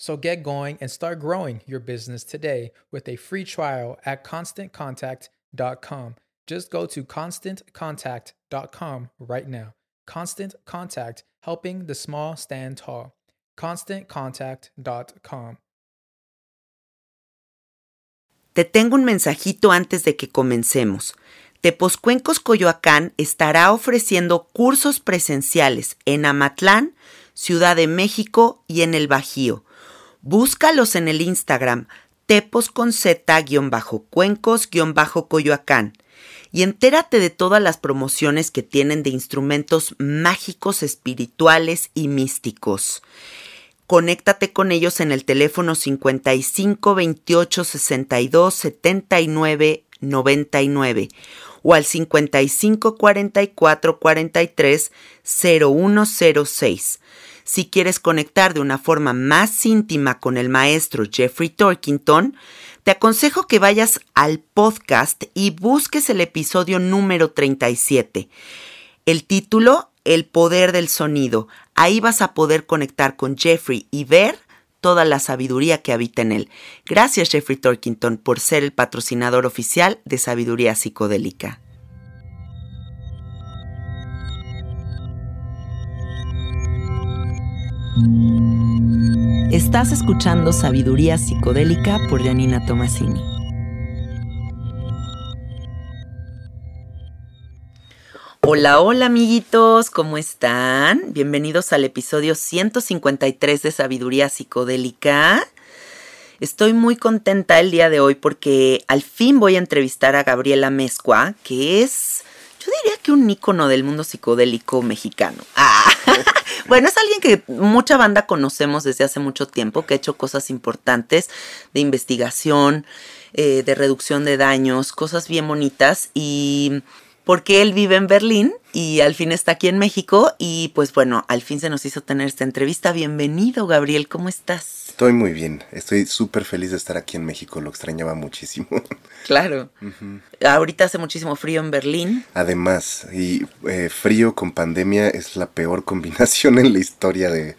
So get going and start growing your business today with a free trial at constantcontact.com. Just go to constantcontact.com right now. Constant Contact, helping the small stand tall. ConstantContact.com. Te tengo un mensajito antes de que comencemos. Teposcuencos Coyoacán estará ofreciendo cursos presenciales en Amatlán, Ciudad de México y en el Bajío Búscalos en el Instagram tepos con z-cuencos-coyoacán y entérate de todas las promociones que tienen de instrumentos mágicos, espirituales y místicos. Conéctate con ellos en el teléfono 55 28 62 79 99 o al 55 44 43 0106. Si quieres conectar de una forma más íntima con el maestro Jeffrey Torkington, te aconsejo que vayas al podcast y busques el episodio número 37. El título, El poder del sonido. Ahí vas a poder conectar con Jeffrey y ver toda la sabiduría que habita en él. Gracias Jeffrey Torkington por ser el patrocinador oficial de Sabiduría Psicodélica. Estás escuchando Sabiduría Psicodélica por Janina Tomasini. Hola, hola amiguitos, ¿cómo están? Bienvenidos al episodio 153 de Sabiduría Psicodélica. Estoy muy contenta el día de hoy porque al fin voy a entrevistar a Gabriela Mezcua, que es, diría que un ícono del mundo psicodélico mexicano. Ah. Bueno, es alguien que mucha banda conocemos desde hace mucho tiempo, que ha hecho cosas importantes de investigación, eh, de reducción de daños, cosas bien bonitas y porque él vive en Berlín y al fin está aquí en México y pues bueno, al fin se nos hizo tener esta entrevista. Bienvenido, Gabriel, ¿cómo estás? Estoy muy bien, estoy súper feliz de estar aquí en México, lo extrañaba muchísimo. Claro. Ahorita hace muchísimo frío en Berlín. Además, y eh, frío con pandemia es la peor combinación en la historia de,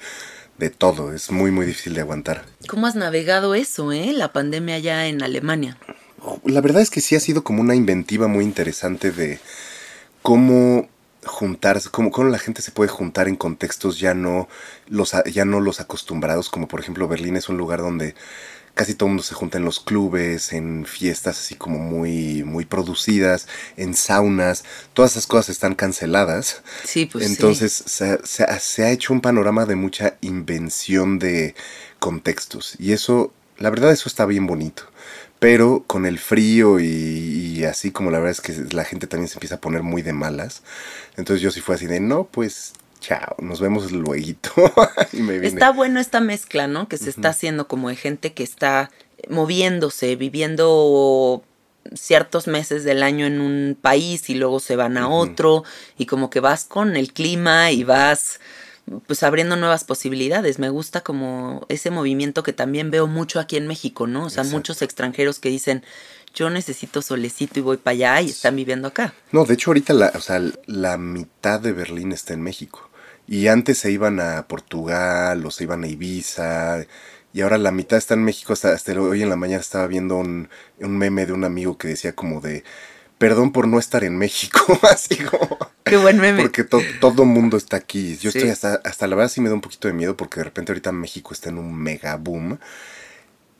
de todo, es muy muy difícil de aguantar. ¿Cómo has navegado eso, eh? La pandemia ya en Alemania. Oh, la verdad es que sí ha sido como una inventiva muy interesante de cómo juntarse, cómo, cómo la gente se puede juntar en contextos ya no los, ya no los acostumbrados, como por ejemplo Berlín es un lugar donde casi todo el mundo se junta en los clubes, en fiestas así como muy, muy producidas, en saunas, todas esas cosas están canceladas. Sí, pues Entonces Se, se, se, ha hecho un panorama de mucha invención de contextos y eso, la verdad eso está bien bonito. Pero con el frío y, y, así como la verdad es que la gente también se empieza a poner muy de malas. Entonces yo sí fue así de, no, pues chao, nos vemos luego. está bueno esta mezcla, ¿no? Que se uh -huh. está haciendo como de gente que está moviéndose, viviendo ciertos meses del año en un país y luego se van a uh -huh. otro y como que vas con el clima y vas pues abriendo nuevas posibilidades. Me gusta como ese movimiento que también veo mucho aquí en México, ¿no? O sea, Exacto. muchos extranjeros que dicen, yo necesito solecito y voy para allá y están viviendo acá. No, de hecho ahorita la, o sea, la mitad de Berlín está en México. Y antes se iban a Portugal o se iban a Ibiza. Y ahora la mitad está en México. Hasta, hasta hoy en la mañana estaba viendo un, un, meme de un amigo que decía como de... Perdón por no estar en México. Así como... Qué buen meme. Porque to, todo mundo está aquí. Yo sí. estoy hasta, hasta la verdad sí me da un poquito de miedo porque de repente ahorita México está en un mega boom.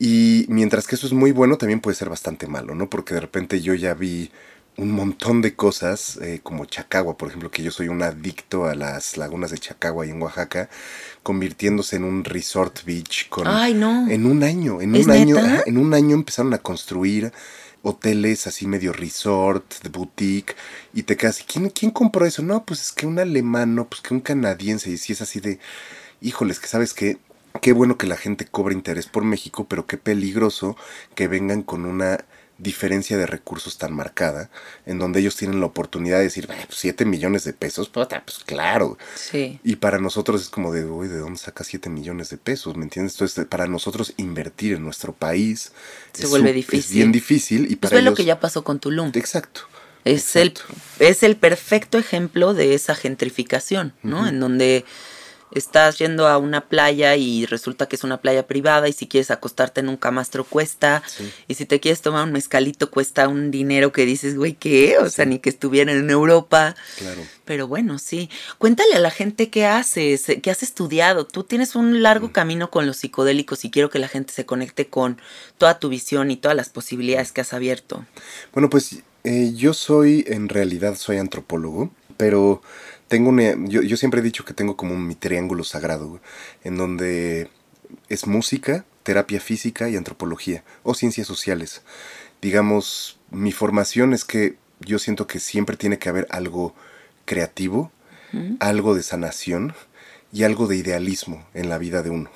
Y mientras que eso es muy bueno, también puede ser bastante malo, ¿no? Porque de repente yo ya vi un montón de cosas, eh, como Chacagua, por ejemplo, que yo soy un adicto a las lagunas de Chacagua y en Oaxaca, convirtiéndose en un resort beach con Ay, no. en un año, en un año, en un año empezaron a construir hoteles así medio resort, de boutique, y te quedas, ¿quién, ¿quién compró eso? No, pues es que un alemán, no, pues que un canadiense, y si es así de, híjoles, que sabes que qué bueno que la gente cobra interés por México, pero qué peligroso que vengan con una diferencia de recursos tan marcada, en donde ellos tienen la oportunidad de decir, 7 millones de pesos, pues claro. Sí. Y para nosotros es como de, uy, ¿de dónde sacas 7 millones de pesos? ¿Me entiendes? Entonces, para nosotros invertir en nuestro país se vuelve difícil. Es bien difícil. Y pues para es ellos... lo que ya pasó con Tulum. Exacto. Es, exacto. El, es el perfecto ejemplo de esa gentrificación, ¿no? Uh -huh. En donde estás yendo a una playa y resulta que es una playa privada y si quieres acostarte en un camastro cuesta sí. y si te quieres tomar un mezcalito cuesta un dinero que dices, güey, ¿qué? O sí. sea, ni que estuvieran en Europa. Claro. Pero bueno, sí. Cuéntale a la gente qué haces, qué has estudiado. Tú tienes un largo mm. camino con los psicodélicos y quiero que la gente se conecte con toda tu visión y todas las posibilidades que has abierto. Bueno, pues eh, yo soy, en realidad soy antropólogo, pero tengo una, yo, yo, siempre he dicho que tengo como mi triángulo sagrado, en donde es música, terapia física y antropología, o ciencias sociales. Digamos, mi formación es que yo siento que siempre tiene que haber algo creativo, ¿Mm? algo de sanación y algo de idealismo en la vida de uno.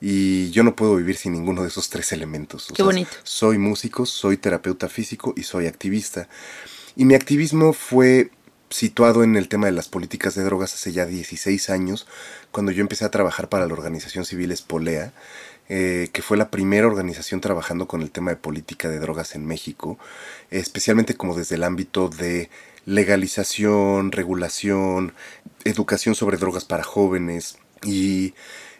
Y yo no puedo vivir sin ninguno de esos tres elementos. O Qué sea, bonito. Soy músico, soy terapeuta físico y soy activista. Y mi activismo fue situado en el tema de las políticas de drogas hace ya 16 años, cuando yo empecé a trabajar para la organización civil Espolea, eh, que fue la primera organización trabajando con el tema de política de drogas en México, especialmente como desde el ámbito de legalización, regulación, educación sobre drogas para jóvenes. Y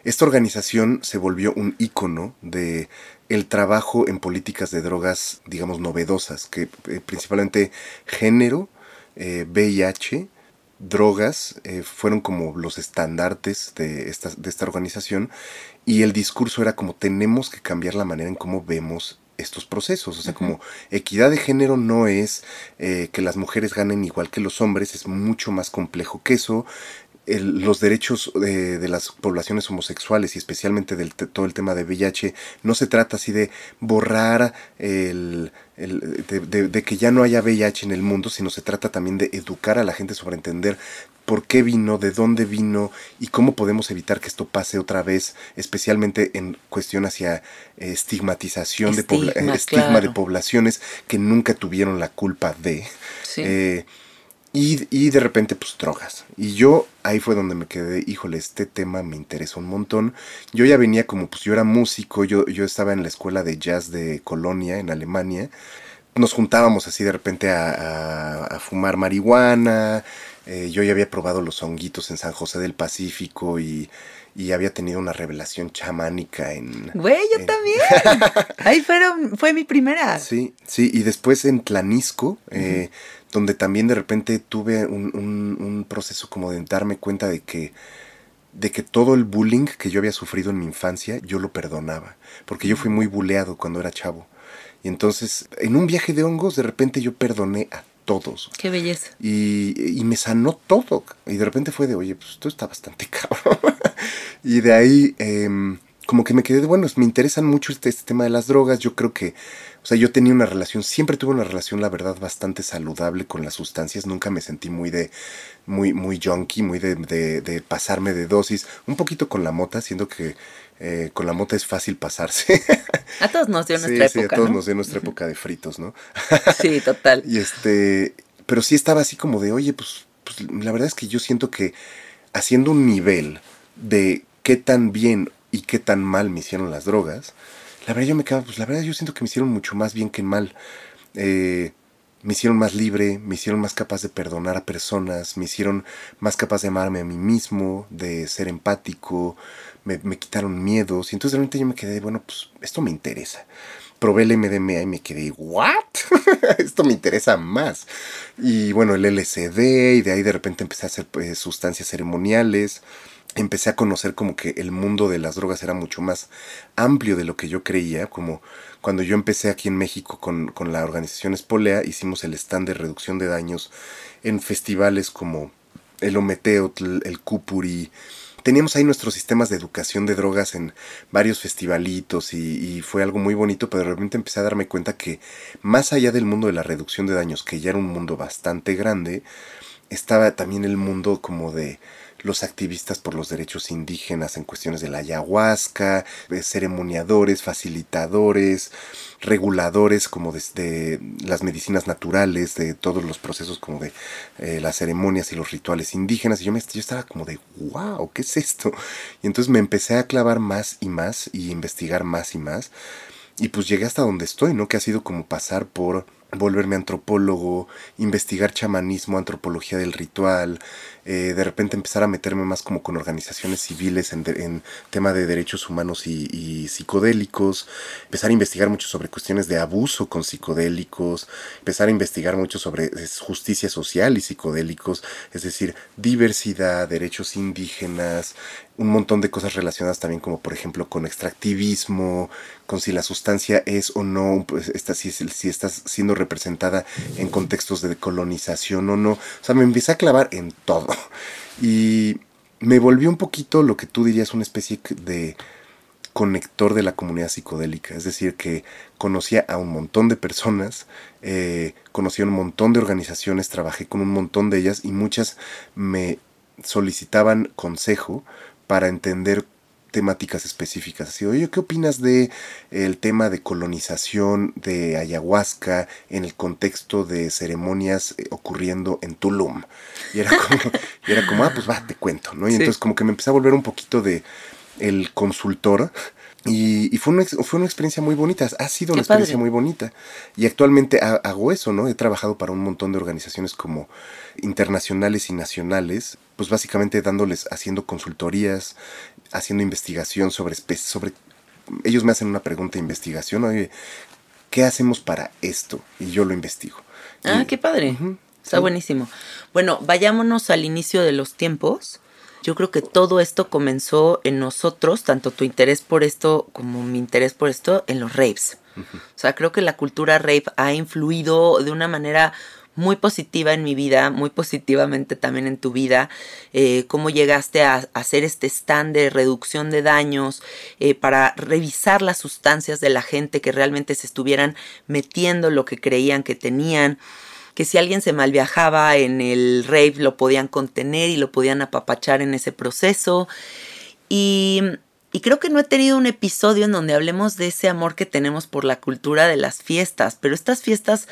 esta organización se volvió un ícono de el trabajo en políticas de drogas, digamos, novedosas, que eh, principalmente género, eh, VIH, drogas, eh, fueron como los estandartes de esta, de esta organización y el discurso era como tenemos que cambiar la manera en cómo vemos estos procesos. O sea, uh -huh. como equidad de género no es eh, que las mujeres ganen igual que los hombres, es mucho más complejo que eso. El, los derechos de, de, las poblaciones homosexuales y especialmente del todo el tema de VIH no se trata así de borrar el, el de, de, de, que ya no haya VIH en el mundo, sino se trata también de educar a la gente sobre entender por qué vino, de dónde vino y cómo podemos evitar que esto pase otra vez, especialmente en cuestión hacia eh, estigmatización estigma, de, estigma claro. de poblaciones que nunca tuvieron la culpa de. Sí. Eh, y, y, de repente, pues drogas. Y yo ahí fue donde me quedé, híjole, este tema me interesó un montón. Yo ya venía como, pues yo era músico, yo, yo estaba en la escuela de jazz de Colonia, en Alemania. Nos juntábamos así de repente a, a, a fumar marihuana. Eh, yo ya había probado los honguitos en San José del Pacífico y, y había tenido una revelación chamánica en... Güey, yo en- también. Ahí fueron, fue mi primera. Sí, sí, y después en Tlanisco, eh, donde también de repente tuve un, un- un proceso como de darme cuenta de que, de que todo el bullying que yo había sufrido en mi infancia, yo lo perdonaba, porque yo fui muy buleado cuando era chavo. Y entonces, en un viaje de hongos, de repente yo perdoné a todos. Qué belleza. Y, y me sanó todo. Y de repente fue de, oye, pues esto está bastante cabrón. y de ahí, em, como que me quedé de, bueno, me interesan mucho este, este tema de las drogas. Yo creo que, o sea, yo tenía una relación, siempre tuve una relación, la verdad, bastante saludable con las sustancias. Nunca me sentí muy de, muy, muy junkie, muy de, de, de pasarme de dosis. Un poquito con la mota, siendo que eh, con la mota es fácil pasarse. A todos nos dio sí, nuestra sí, época, a todos ¿no? nos dio nuestra época de fritos, ¿no? Sí, total. Y este, pero sí estaba así como de, oye, pues, pues la verdad es que yo siento que haciendo un nivel de qué tan bien y qué tan mal me hicieron las drogas, la verdad yo me quedaba, pues la verdad yo siento que me hicieron mucho más bien que mal. Eh, me hicieron más libre, me hicieron más capaz de perdonar a personas, me hicieron más capaz de amarme a mí mismo, de ser empático, me, quitaron miedos. Y entonces de repente yo me quedé, bueno, pues esto me interesa. Probé el MDMA y me quedé, ¿what? esto me interesa más. Y bueno, el LSD, y de ahí de repente empecé a hacer pues, sustancias ceremoniales. Empecé a conocer como que el mundo de las drogas era mucho más amplio de lo que yo creía, como cuando yo empecé aquí en México con, con la organización Espolea, hicimos el stand de reducción de daños en festivales como el Ometeotl, el Cupuri. Teníamos ahí nuestros sistemas de educación de drogas en varios festivalitos y, y fue algo muy bonito, pero de repente empecé a darme cuenta que más allá del mundo de la reducción de daños, que ya era un mundo bastante grande, estaba también el mundo como de los activistas por los derechos indígenas en cuestiones de la ayahuasca, de ceremoniadores, facilitadores, reguladores como desde las medicinas naturales, de todos los procesos como de eh, las ceremonias y los rituales indígenas. Y yo, me, yo estaba como de, wow, ¿qué es esto? Y entonces me empecé a clavar más y más y investigar más y más. Y pues llegué hasta donde estoy, ¿no? Que ha sido como pasar por volverme antropólogo, investigar chamanismo, antropología del ritual, eh, de repente empezar a meterme más como con organizaciones civiles en, de- tema de derechos humanos y, psicodélicos, empezar a investigar mucho sobre cuestiones de abuso con psicodélicos, empezar a investigar mucho sobre justicia social y psicodélicos, es decir, diversidad, derechos indígenas, un montón de cosas relacionadas también como por ejemplo con extractivismo, con si la sustancia es o no, pues, está, si, si está siendo representada en contextos de colonización o no. O sea, me empecé a clavar en todo. Y me volvió un poquito lo que tú dirías una especie de conector de la comunidad psicodélica, es decir, que conocía a un montón de personas, eh, conocía un montón de organizaciones, trabajé con un montón de ellas y muchas me solicitaban consejo para entender temáticas específicas. Así, oye, ¿qué opinas de el tema de colonización de ayahuasca en el contexto de ceremonias eh, ocurriendo en Tulum? Y era como, y era como ah, pues va, te cuento, ¿no? Y Sí. entonces como que me empecé a volver un poquito de el consultor. Y, y fue, una, fue una experiencia muy bonita, ha sido una padre. experiencia muy bonita. Y actualmente ha- hago eso, ¿no? He trabajado para un montón de organizaciones como internacionales y nacionales, pues básicamente dándoles, haciendo consultorías, haciendo investigación sobre, espe- sobre ellos me hacen una pregunta de investigación, oye, ¿qué hacemos para esto? Y yo lo investigo. Ah, Y- qué padre. Está sí. buenísimo. Bueno, vayámonos al inicio de los tiempos. Yo creo que todo esto comenzó en nosotros, tanto tu interés por esto como mi interés por esto, en los raves. O sea, creo que la cultura rave ha influido de una manera muy positiva en mi vida, muy positivamente también en tu vida, eh, cómo llegaste a, hacer este stand de reducción de daños eh, para revisar las sustancias de la gente que realmente se estuvieran metiendo lo que creían que tenían que si alguien se mal viajaba en el rave lo podían contener y lo podían apapachar en ese proceso. Y, y creo que no he tenido un episodio en donde hablemos de ese amor que tenemos por la cultura de las fiestas, pero estas fiestas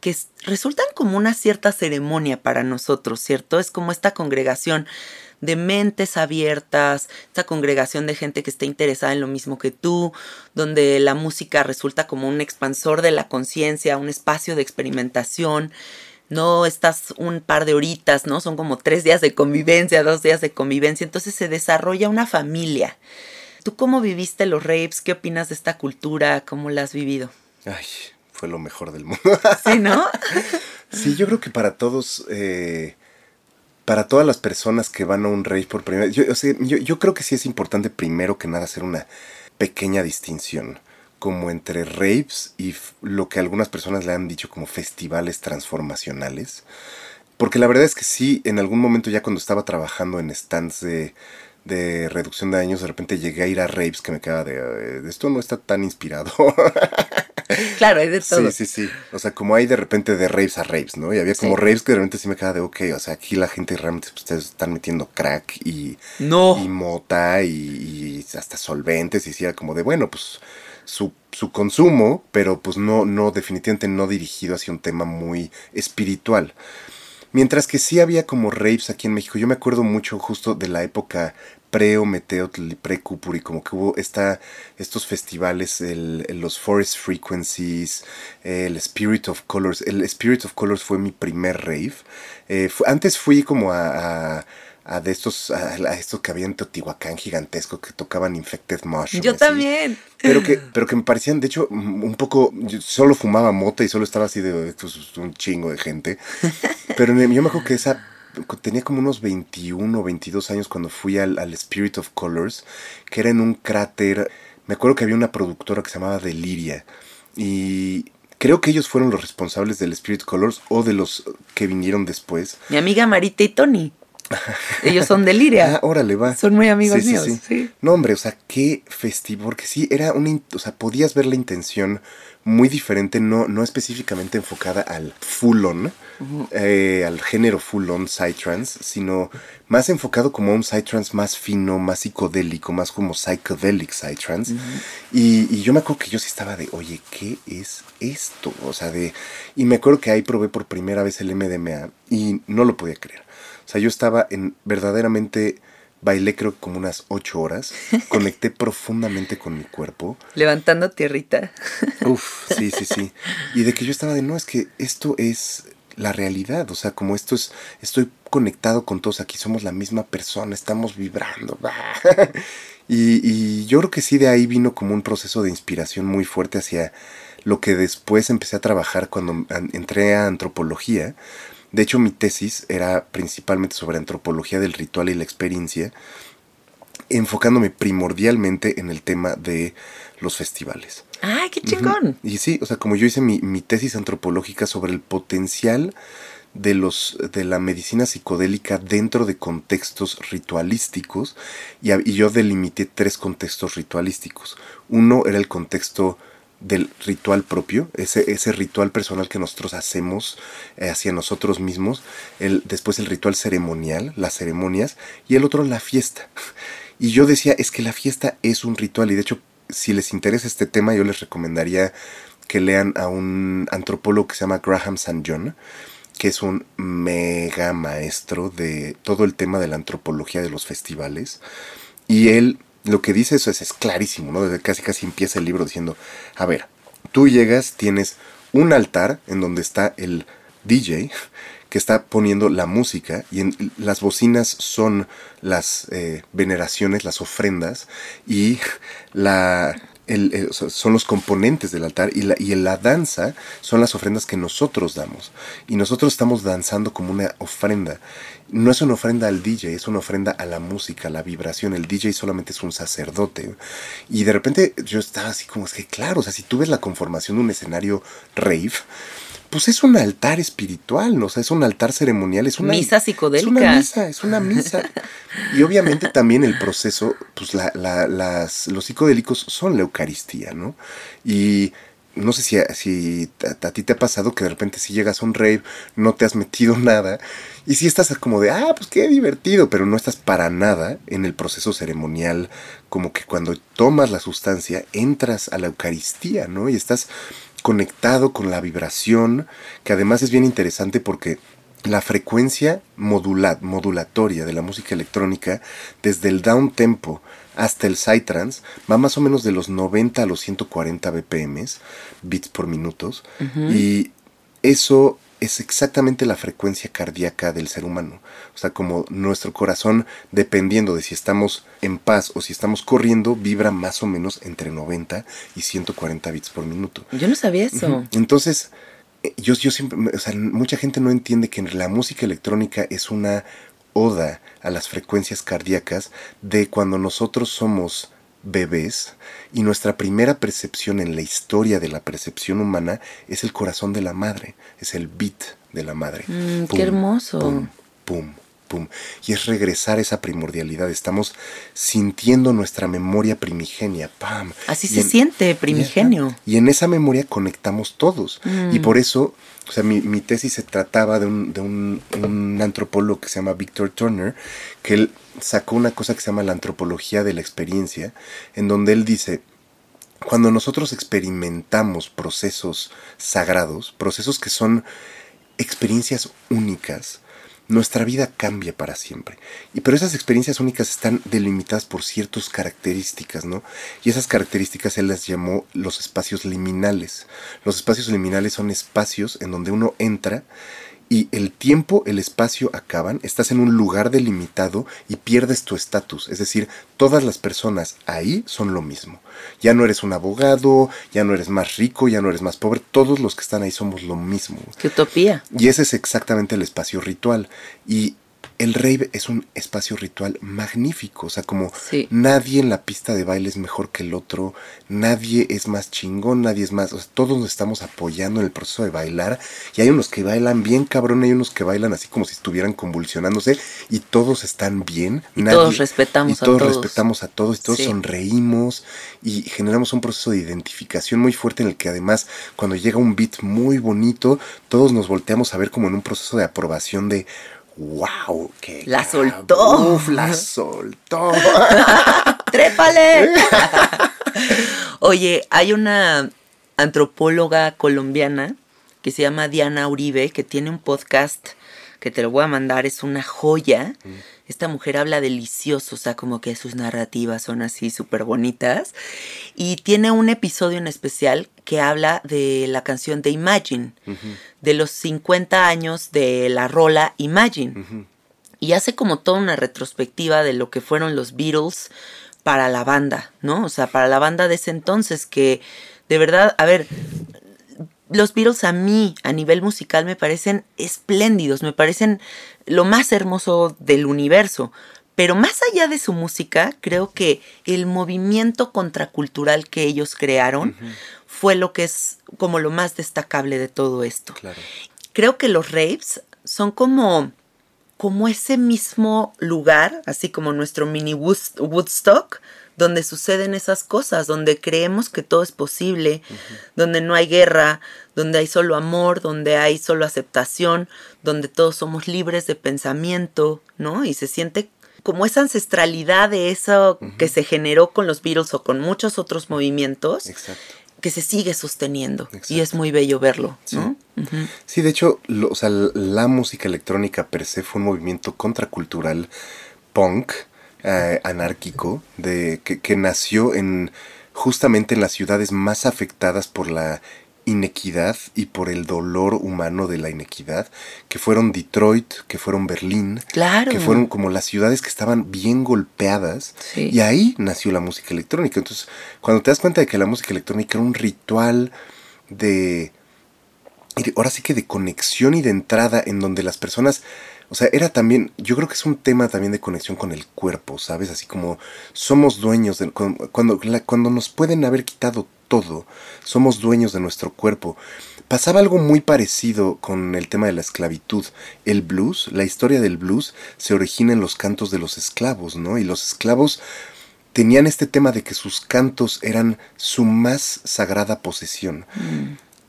que resultan como una cierta ceremonia para nosotros, ¿cierto? Es como esta congregación de mentes abiertas, esta congregación de gente que está interesada en lo mismo que tú, donde la música resulta como un expansor de la conciencia, un espacio de experimentación. no estás un par de horitas, ¿no? Son como tres días de convivencia, dos días de convivencia, entonces se desarrolla una familia. ¿Tú cómo viviste los rapes? ¿Qué opinas de esta cultura? ¿Cómo la has vivido? Ay, fue lo mejor del mundo. Sí, ¿no? sí, yo creo que para todos, eh, para todas las personas que van a un rave por primera vez, yo, yo, yo creo que sí es importante primero que nada hacer una pequeña distinción como entre raves y lo que algunas personas le han dicho como festivales transformacionales. Porque la verdad es que sí, en algún momento ya cuando estaba trabajando en stands de, de reducción de años, de repente llegué a ir a raves que me quedaba de, eh, esto no está tan inspirado. claro, hay de todo. Sí, sí, sí. O sea, como hay de repente de raves a raves, ¿no? Y había como raves que de repente sí me quedaba de, ok, o sea, aquí la gente realmente pues, ustedes están metiendo crack y, no. y mota y, y hasta solventes y decía como de, bueno, pues su, su, consumo, pero pues no, no, definitivamente no dirigido hacia un tema muy espiritual. Mientras que sí había como raves aquí en México. Yo me acuerdo mucho justo de la época pre-Ometeotl y pre-Cupuri, como que hubo estos festivales, los Forest Frequencies, el Spirit of Colors. El Spirit of Colors fue mi primer rave. Eh, antes fui como a de estos, a, estos que había en Teotihuacán gigantesco que tocaban Infected Mushroom. Yo también. Pero que, pero que me parecían, de hecho, un poco, yo solo fumaba mota y solo estaba así de, un chingo de gente. Pero yo me acuerdo que esa, tenía como unos 21 o 22 años cuando fui al, al Spirit of Colors, que era en un cráter, me acuerdo que había una productora que se llamaba Deliria y Creo que ellos fueron los responsables del Spirit Colors o de los que vinieron después. Mi amiga Marita y Tony. Ellos son de Liria. Ah, órale, va. Son muy amigos míos. Sí, No, hombre, o sea, qué festivo. Porque sí, era una. O sea, podías ver la intención muy diferente, no, no específicamente enfocada al full on, eh, al género full on psytrance, sino más enfocado como a un psytrance más fino, más psicodélico, más como psychedelic psytrance. y, y yo me acuerdo que yo sí estaba de, oye, ¿qué es esto? O sea, de. Y me acuerdo que ahí probé por primera vez el MDMA y no lo podía creer. O sea, yo estaba en verdaderamente bailé creo como unas ocho horas, conecté profundamente con mi cuerpo. Levantando tierrita. Uf, sí, sí, sí. Y de que yo estaba de, no, es que esto es la realidad, o sea, como esto es, estoy conectado con todos aquí, somos la misma persona, estamos vibrando. y, y yo creo que sí, de ahí vino como un proceso de inspiración muy fuerte hacia lo que después empecé a trabajar cuando entré a antropología, de hecho, mi tesis era principalmente sobre antropología del ritual y la experiencia, enfocándome primordialmente en el tema de los festivales. ¡Ay, qué chingón! Y sí, o sea, como yo hice mi, tesis antropológica sobre el potencial de los de la medicina psicodélica dentro de contextos ritualísticos y, y, yo delimité tres contextos ritualísticos. Uno era el contexto del ritual propio, ese, ese ritual personal que nosotros hacemos eh, hacia nosotros mismos, el, después el ritual ceremonial, las ceremonias, y el otro la fiesta. Y yo decía, es que la fiesta es un ritual, y de hecho, si les interesa este tema, yo les recomendaría que lean a un antropólogo que se llama Graham St. John, que es un mega maestro de todo el tema de la antropología de los festivales. Y él lo que dice eso es, clarísimo, ¿no? Desde casi casi empieza el libro diciendo, a ver, tú llegas, tienes un altar en donde está el DJ que está poniendo la música y en, las bocinas son las eh, veneraciones, las ofrendas y la son los componentes del altar y la, y la danza son las ofrendas que nosotros damos. Y nosotros estamos danzando como una ofrenda. No es una ofrenda al DJ, es una ofrenda a la música, a la vibración. El DJ solamente es un sacerdote. Y de repente yo estaba así como, es que claro, o sea, si tú ves la conformación de un escenario rave, pues es un altar espiritual, ¿no? O sea, es un altar ceremonial, es una misa psicodélica. Es una misa, es una misa. y obviamente también el proceso, pues la, la, las, los psicodélicos son la Eucaristía, ¿no? Y no sé si, si a, ti te ha pasado que de repente si llegas a un rave, no te has metido nada, y si estás como de, ah, pues qué divertido, pero no estás para nada en el proceso ceremonial, como que cuando tomas la sustancia, entras a la Eucaristía, ¿no? Y estás conectado con la vibración, que además es bien interesante porque la frecuencia modulatoria de la música electrónica, desde el down tempo hasta el psytrance, va más o menos de los 90 a los 140 BPM, bits por minutos, y eso es exactamente la frecuencia cardíaca del ser humano. O sea, como nuestro corazón, dependiendo de si estamos en paz o si estamos corriendo, vibra más o menos entre 90 y 140 bits por minuto. Yo no sabía eso. Entonces, eh, yo, yo siempre, o sea, mucha gente no entiende que la música electrónica es una oda a las frecuencias cardíacas de cuando nosotros somos bebés y nuestra primera percepción en la historia de la percepción humana es el corazón de la madre, es el beat de la madre. Mm, qué hermoso. Pum, pum, pum. Y es regresar a esa primordialidad. Estamos sintiendo nuestra memoria primigenia. Pam. Así se siente, primigenio. Y, en esa memoria conectamos todos. Y Mm. por eso, o sea, mi, mi tesis se trataba de, un, de un, un antropólogo que se llama Victor Turner, que él sacó una cosa que se llama la antropología de la experiencia, en donde él dice, cuando nosotros experimentamos procesos sagrados, procesos que son experiencias únicas, nuestra vida cambia para siempre. Y pero esas experiencias únicas están delimitadas por ciertas características, ¿no? Y esas características él las llamó los espacios liminales. Los espacios liminales son espacios en donde uno entra y el tiempo, el espacio acaban, estás en un lugar delimitado y pierdes tu estatus. Es decir, todas las personas ahí son lo mismo. Ya no eres un abogado, ya no eres más rico, ya no eres más pobre, todos los que están ahí somos lo mismo. Qué utopía. Y ese es exactamente el espacio ritual. Y el rave es un espacio ritual magnífico. O sea, como Sí. nadie en la pista de baile es mejor que el otro, nadie es más chingón, nadie es más. O sea, todos nos estamos apoyando en el proceso de bailar. Y hay unos que bailan bien cabrón, hay unos que bailan así como si estuvieran convulsionándose. Y todos están bien. Y todos respetamos y a todos todos. respetamos a todos y todos Sí. sonreímos y generamos un proceso de identificación muy fuerte en el que además cuando llega un beat muy bonito, todos nos volteamos a ver como en un proceso de aprobación de wow, que La soltó. Uf, la soltó. ¡Trépale! Oye, hay una antropóloga colombiana que se llama Diana Uribe, que tiene un podcast que te lo voy a mandar, es una joya. Esta mujer habla delicioso, o sea, como que sus narrativas son así súper bonitas. Y tiene un episodio en especial que habla de la canción de Imagine, de los 50 años de la rola Imagine. Y hace como toda una retrospectiva de lo que fueron los Beatles para la banda, ¿no? O sea, para la banda de ese entonces que de verdad, a ver, los Beatles a mí, a nivel musical, me parecen espléndidos, me parecen lo más hermoso del universo. Pero más allá de su música, creo que el movimiento contracultural que ellos crearon fue lo que es como lo más destacable de todo esto. Claro. Creo que los raves son como como ese mismo lugar, así como nuestro mini Woodst- Woodstock, donde suceden esas cosas, donde creemos que todo es posible, donde no hay guerra, donde hay solo amor, donde hay solo aceptación, donde todos somos libres de pensamiento, ¿no? Y se siente como esa ancestralidad de eso que se generó con los Beatles o con muchos otros movimientos, Exacto. que se sigue sosteniendo. Y es muy bello verlo, Sí. ¿no? Sí, de hecho, lo- o sea, la música electrónica per se fue un movimiento contracultural punk, eh, anárquico, de, que, que nació en justamente en las ciudades más afectadas por la inequidad y por el dolor humano de la inequidad, que fueron Detroit, que fueron Berlín, Claro. que fueron como las ciudades que estaban bien golpeadas Sí. y ahí nació la música electrónica. Entonces, cuando te das cuenta de que la música electrónica era un ritual de- ahora sí que de conexión y de entrada en donde las personas, o sea, era también, yo creo que es un tema también de conexión con el cuerpo, ¿sabes? Así como somos dueños de, cuando, cuando, nos pueden haber quitado todo, somos dueños de nuestro cuerpo. Pasaba algo muy parecido con el tema de la esclavitud. El blues, la historia del blues, se origina en los cantos de los esclavos, ¿no? Y los esclavos tenían este tema de que sus cantos eran su más sagrada posesión.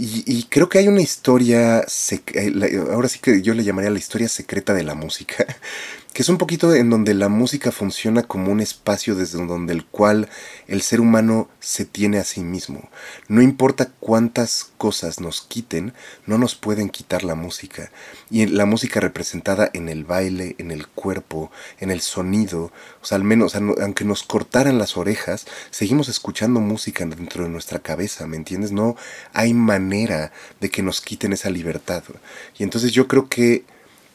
Y, y creo que hay una historia, eh, ahora sí que yo le llamaría la historia secreta de la música, que es un poquito en donde la música funciona como un espacio desde donde el cual el ser humano se tiene a sí mismo. No importa cuántas cosas nos quiten, no nos pueden quitar la música. Y la música representada en el baile, en el cuerpo, en el sonido, o sea, al menos, aunque nos cortaran las orejas, seguimos escuchando música dentro de nuestra cabeza, ¿me entiendes? No hay manera de que nos quiten esa libertad. Y entonces yo creo que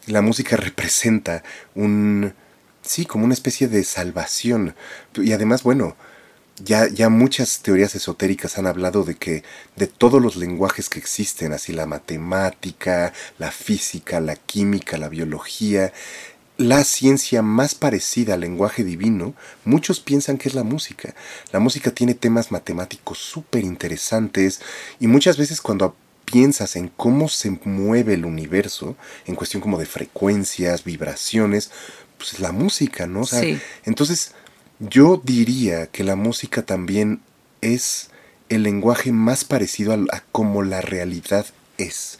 la música representa un, sí, como una especie de salvación. Y además, bueno, ya, ya muchas teorías esotéricas han hablado de que de todos los lenguajes que existen, así la matemática, la física, la química, la biología, la ciencia más parecida al lenguaje divino, muchos piensan que es la música. La música tiene temas matemáticos súper interesantes y muchas veces cuando piensas en cómo se mueve el universo, en cuestión como de frecuencias, vibraciones, pues la música, ¿no? sí. Entonces, yo diría que la música también es el lenguaje más parecido a, a como la realidad es.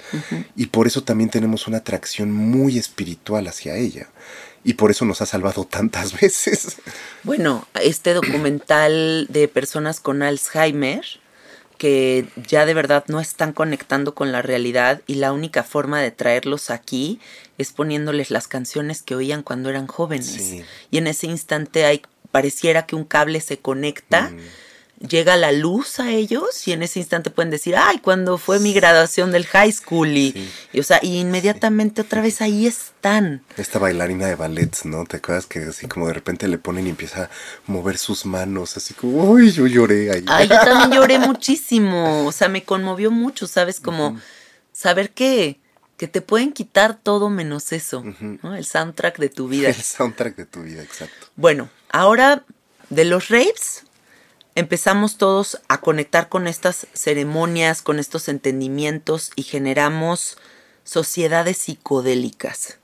Y por eso también tenemos una atracción muy espiritual hacia ella. Y por eso nos ha salvado tantas veces. Bueno, este documental de personas con Alzheimer, que ya de verdad no están conectando con la realidad y la única forma de traerlos aquí es poniéndoles las canciones que oían cuando eran jóvenes. Y en ese instante hay, pareciera que un cable se conecta. Mm llega la luz a ellos y en ese instante pueden decir, ay, cuando fue mi graduación del high school y, o sea, y inmediatamente otra vez ahí están. Esta bailarina de ballet, ¿no? ¿Te acuerdas que así como de repente le ponen y empieza a mover sus manos, así como, uy, yo lloré ahí. Ay, yo también lloré muchísimo, o sea, me conmovió mucho, ¿sabes? Como saber que que te pueden quitar todo menos eso, ¿no? El soundtrack de tu vida. El soundtrack de tu vida, exacto. Bueno, ahora de los raves empezamos todos a conectar con estas ceremonias, con estos entendimientos y generamos sociedades psicodélicas.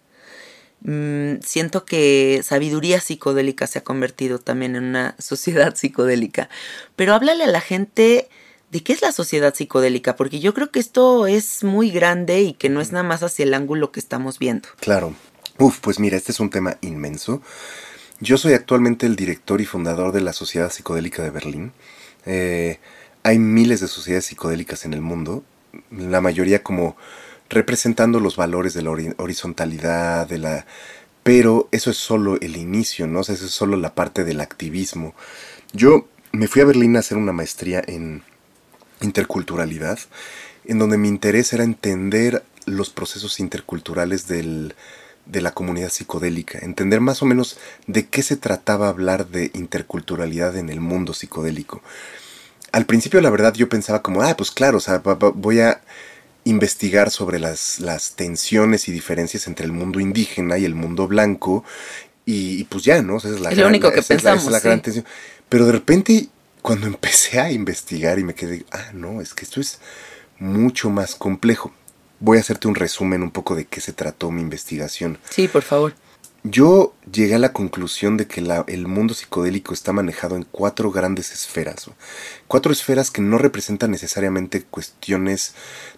Mm, siento que sabiduría psicodélica se ha convertido también en una sociedad psicodélica. Pero háblale a la gente de qué es la sociedad psicodélica, porque yo creo que esto es muy grande y que no es nada más hacia el ángulo que estamos viendo. Claro. Uf, pues mira, este es un tema inmenso. Yo soy actualmente el director y fundador de la Sociedad Psicodélica de Berlín. Eh, hay miles de sociedades psicodélicas en el mundo, la mayoría como representando los valores de la horizontalidad, de la... Pero eso es solo el inicio, ¿no? eso es solo la parte del activismo. Yo me fui a Berlín a hacer una maestría en interculturalidad, en donde mi interés era entender los procesos interculturales del, de la comunidad psicodélica, entender más o menos de qué se trataba hablar de interculturalidad en el mundo psicodélico. Al principio la verdad yo pensaba como, ah, pues claro, o sea, voy a investigar sobre las, las tensiones y diferencias entre el mundo indígena y el mundo blanco y, pues ya, ¿no? es, lo único que pensamos. la, gran tensión. Pero de repente cuando empecé a investigar y me quedé, ah, no, es que esto es mucho más complejo voy a hacerte un resumen un poco de qué se trató mi investigación. Sí, por favor. Yo llegué a la conclusión de que el mundo psicodélico está manejado en cuatro grandes esferas. Cuatro esferas que no representan necesariamente cuestiones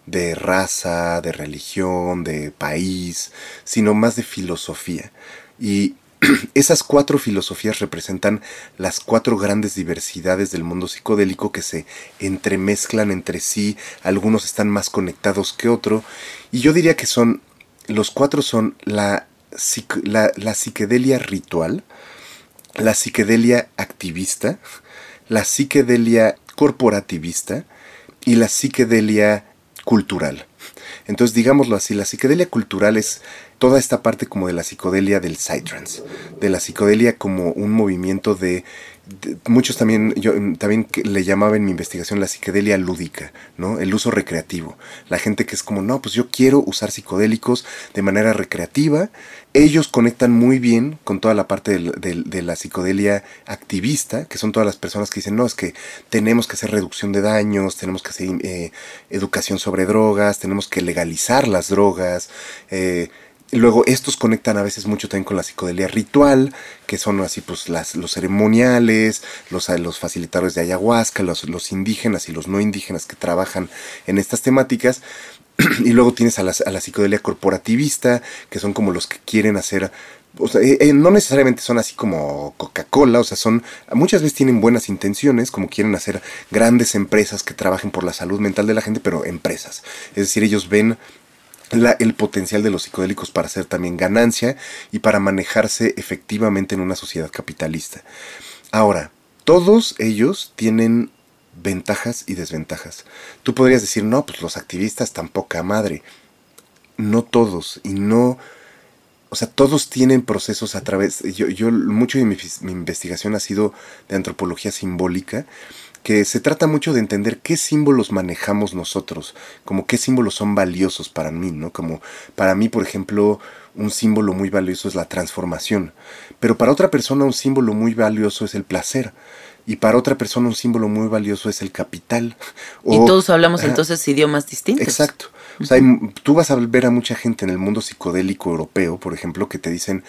de raza, de religión, de país, sino más de filosofía. Y Esas cuatro filosofías representan las cuatro grandes diversidades del mundo psicodélico que se entremezclan entre sí, algunos están más conectados que otros, y yo diría que son, los cuatro son la, la, la psiquedelia ritual, la psiquedelia activista, la psiquedelia corporativista y la psiquedelia cultural. Entonces, digámoslo así, la psiquedelia cultural es toda esta parte como de la psicodelia del psytrance, de la psicodelia como un movimiento de, muchos también yo también le llamaba en mi investigación la psicodelia lúdica, ¿no? El uso recreativo. La gente que es como, "No, pues yo quiero usar psicodélicos de manera recreativa." Ellos conectan muy bien con toda la parte de, la psicodelia activista, que son todas las personas que dicen, no, es que tenemos que hacer reducción de daños, tenemos que hacer eh, educación sobre drogas, tenemos que legalizar las drogas, eh, Luego estos conectan a veces mucho también con la psicodelia ritual, que son así pues las, los ceremoniales, los, los facilitadores de ayahuasca, los, los indígenas y los no indígenas que trabajan en estas temáticas. y luego tienes a la, a la psicodelia corporativista, que son como los que quieren hacer o sea, eh, eh, no necesariamente son así como Coca-Cola, o sea, son, muchas veces tienen buenas intenciones, como quieren hacer grandes empresas que trabajen por la salud mental de la gente, pero empresas. Es decir, ellos ven el potencial de los psicodélicos para hacer también ganancia y para manejarse efectivamente en una sociedad capitalista. Ahora, todos ellos tienen ventajas y desventajas. Tú podrías decir, no, pues los activistas tan poca madre. No todos, y no o sea, todos tienen procesos a través, yo, yo mucho de mi, investigación ha sido de antropología simbólica, que se trata mucho de entender qué símbolos manejamos nosotros, como qué símbolos son valiosos para mí, ¿no? Como para mí, por ejemplo, un símbolo muy valioso es la transformación, pero para otra persona un símbolo muy valioso es el placer, y para otra persona un símbolo muy valioso es el capital. y todos hablamos entonces idiomas distintos. Exacto. O sea, tú vas a ver a mucha gente en el mundo psicodélico europeo, por ejemplo, que te dicen,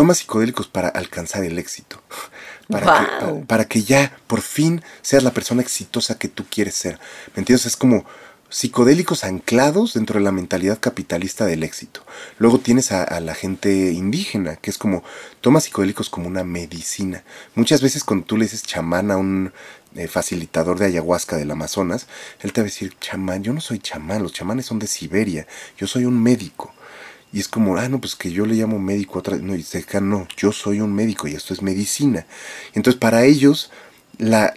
toma psicodélicos para alcanzar el éxito. Para, que, para, que ya por fin seas la persona exitosa que tú quieres ser. ¿Me entiendes? Es como psicodélicos anclados dentro de la mentalidad capitalista del éxito. Luego tienes a, la gente indígena, que es como, toma psicodélicos como una medicina. Muchas veces cuando tú le dices chamán a un eh, facilitador de ayahuasca del Amazonas, él te va a decir, chamán, yo no soy chamán, los chamanes son de Siberia, yo soy un médico. Y es como, ah, no, pues que yo le llamo médico otra No, y dice, no, yo soy un médico y esto es medicina. Entonces, para ellos, la,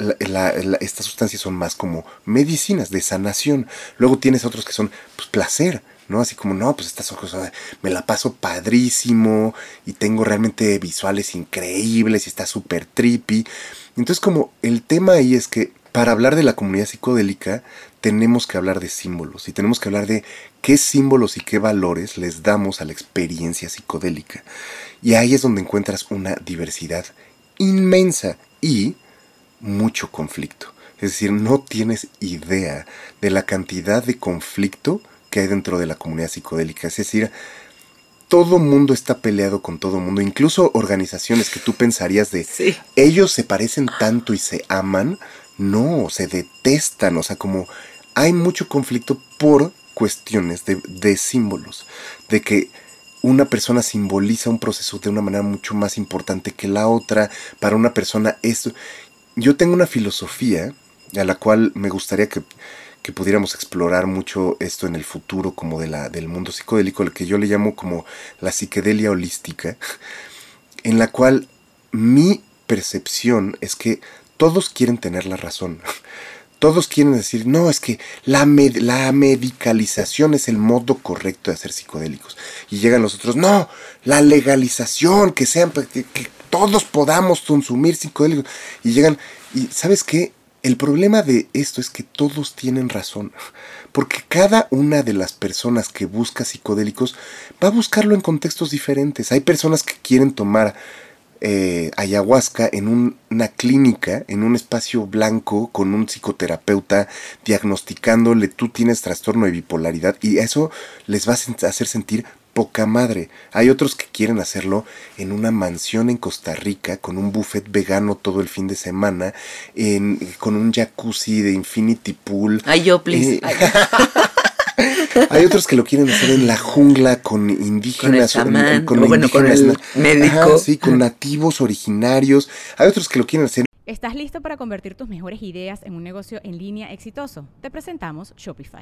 estas sustancias son más como medicinas de sanación. Luego tienes otros que son, pues, placer. ¿no? Así como, no, pues estas cosas me la paso padrísimo y tengo realmente visuales increíbles y está súper trippy. Entonces como el tema ahí es que para hablar de la comunidad psicodélica tenemos que hablar de símbolos y tenemos que hablar de qué símbolos y qué valores les damos a la experiencia psicodélica. Y ahí es donde encuentras una diversidad inmensa y mucho conflicto. Es decir, no tienes idea de la cantidad de conflicto que hay dentro de la comunidad psicodélica. Es decir, todo mundo está peleado con todo mundo, incluso organizaciones que tú pensarías de ellos se parecen tanto y se aman, no, se detestan, o sea, como hay mucho conflicto por cuestiones de, símbolos, de que una persona simboliza un proceso de una manera mucho más importante que la otra, para una persona esto. Yo tengo una filosofía a la cual me gustaría que que pudiéramos explorar mucho esto en el futuro como de la, del mundo psicodélico, el que yo le llamo como la psiquedelia holística, en la cual mi percepción es que todos quieren tener la razón. Todos quieren decir, no, es que la, la medicalización es el modo correcto de hacer psicodélicos. Y llegan los otros, no, la legalización, que sean, que, que todos podamos consumir psicodélicos. Y llegan, y ¿sabes qué? El problema de esto es que todos tienen razón, porque cada una de las personas que busca psicodélicos va a buscarlo en contextos diferentes. Hay personas que quieren tomar eh, ayahuasca en una clínica, en un espacio blanco, con un psicoterapeuta diagnosticándole tú tienes trastorno de bipolaridad y eso les va a hacer sentir poca madre. Hay otros que quieren hacerlo en una mansión en Costa Rica con un buffet vegano todo el fin de semana, en, con un jacuzzi de infinity pool. Ay, yo, please. Eh, hay otros que lo quieren hacer en la jungla con indígenas, con, el con, bueno, con el médico. sí, con nativos originarios. Hay otros que lo quieren hacer. ¿Estás listo para convertir tus mejores ideas en un negocio en línea exitoso? Te presentamos Shopify.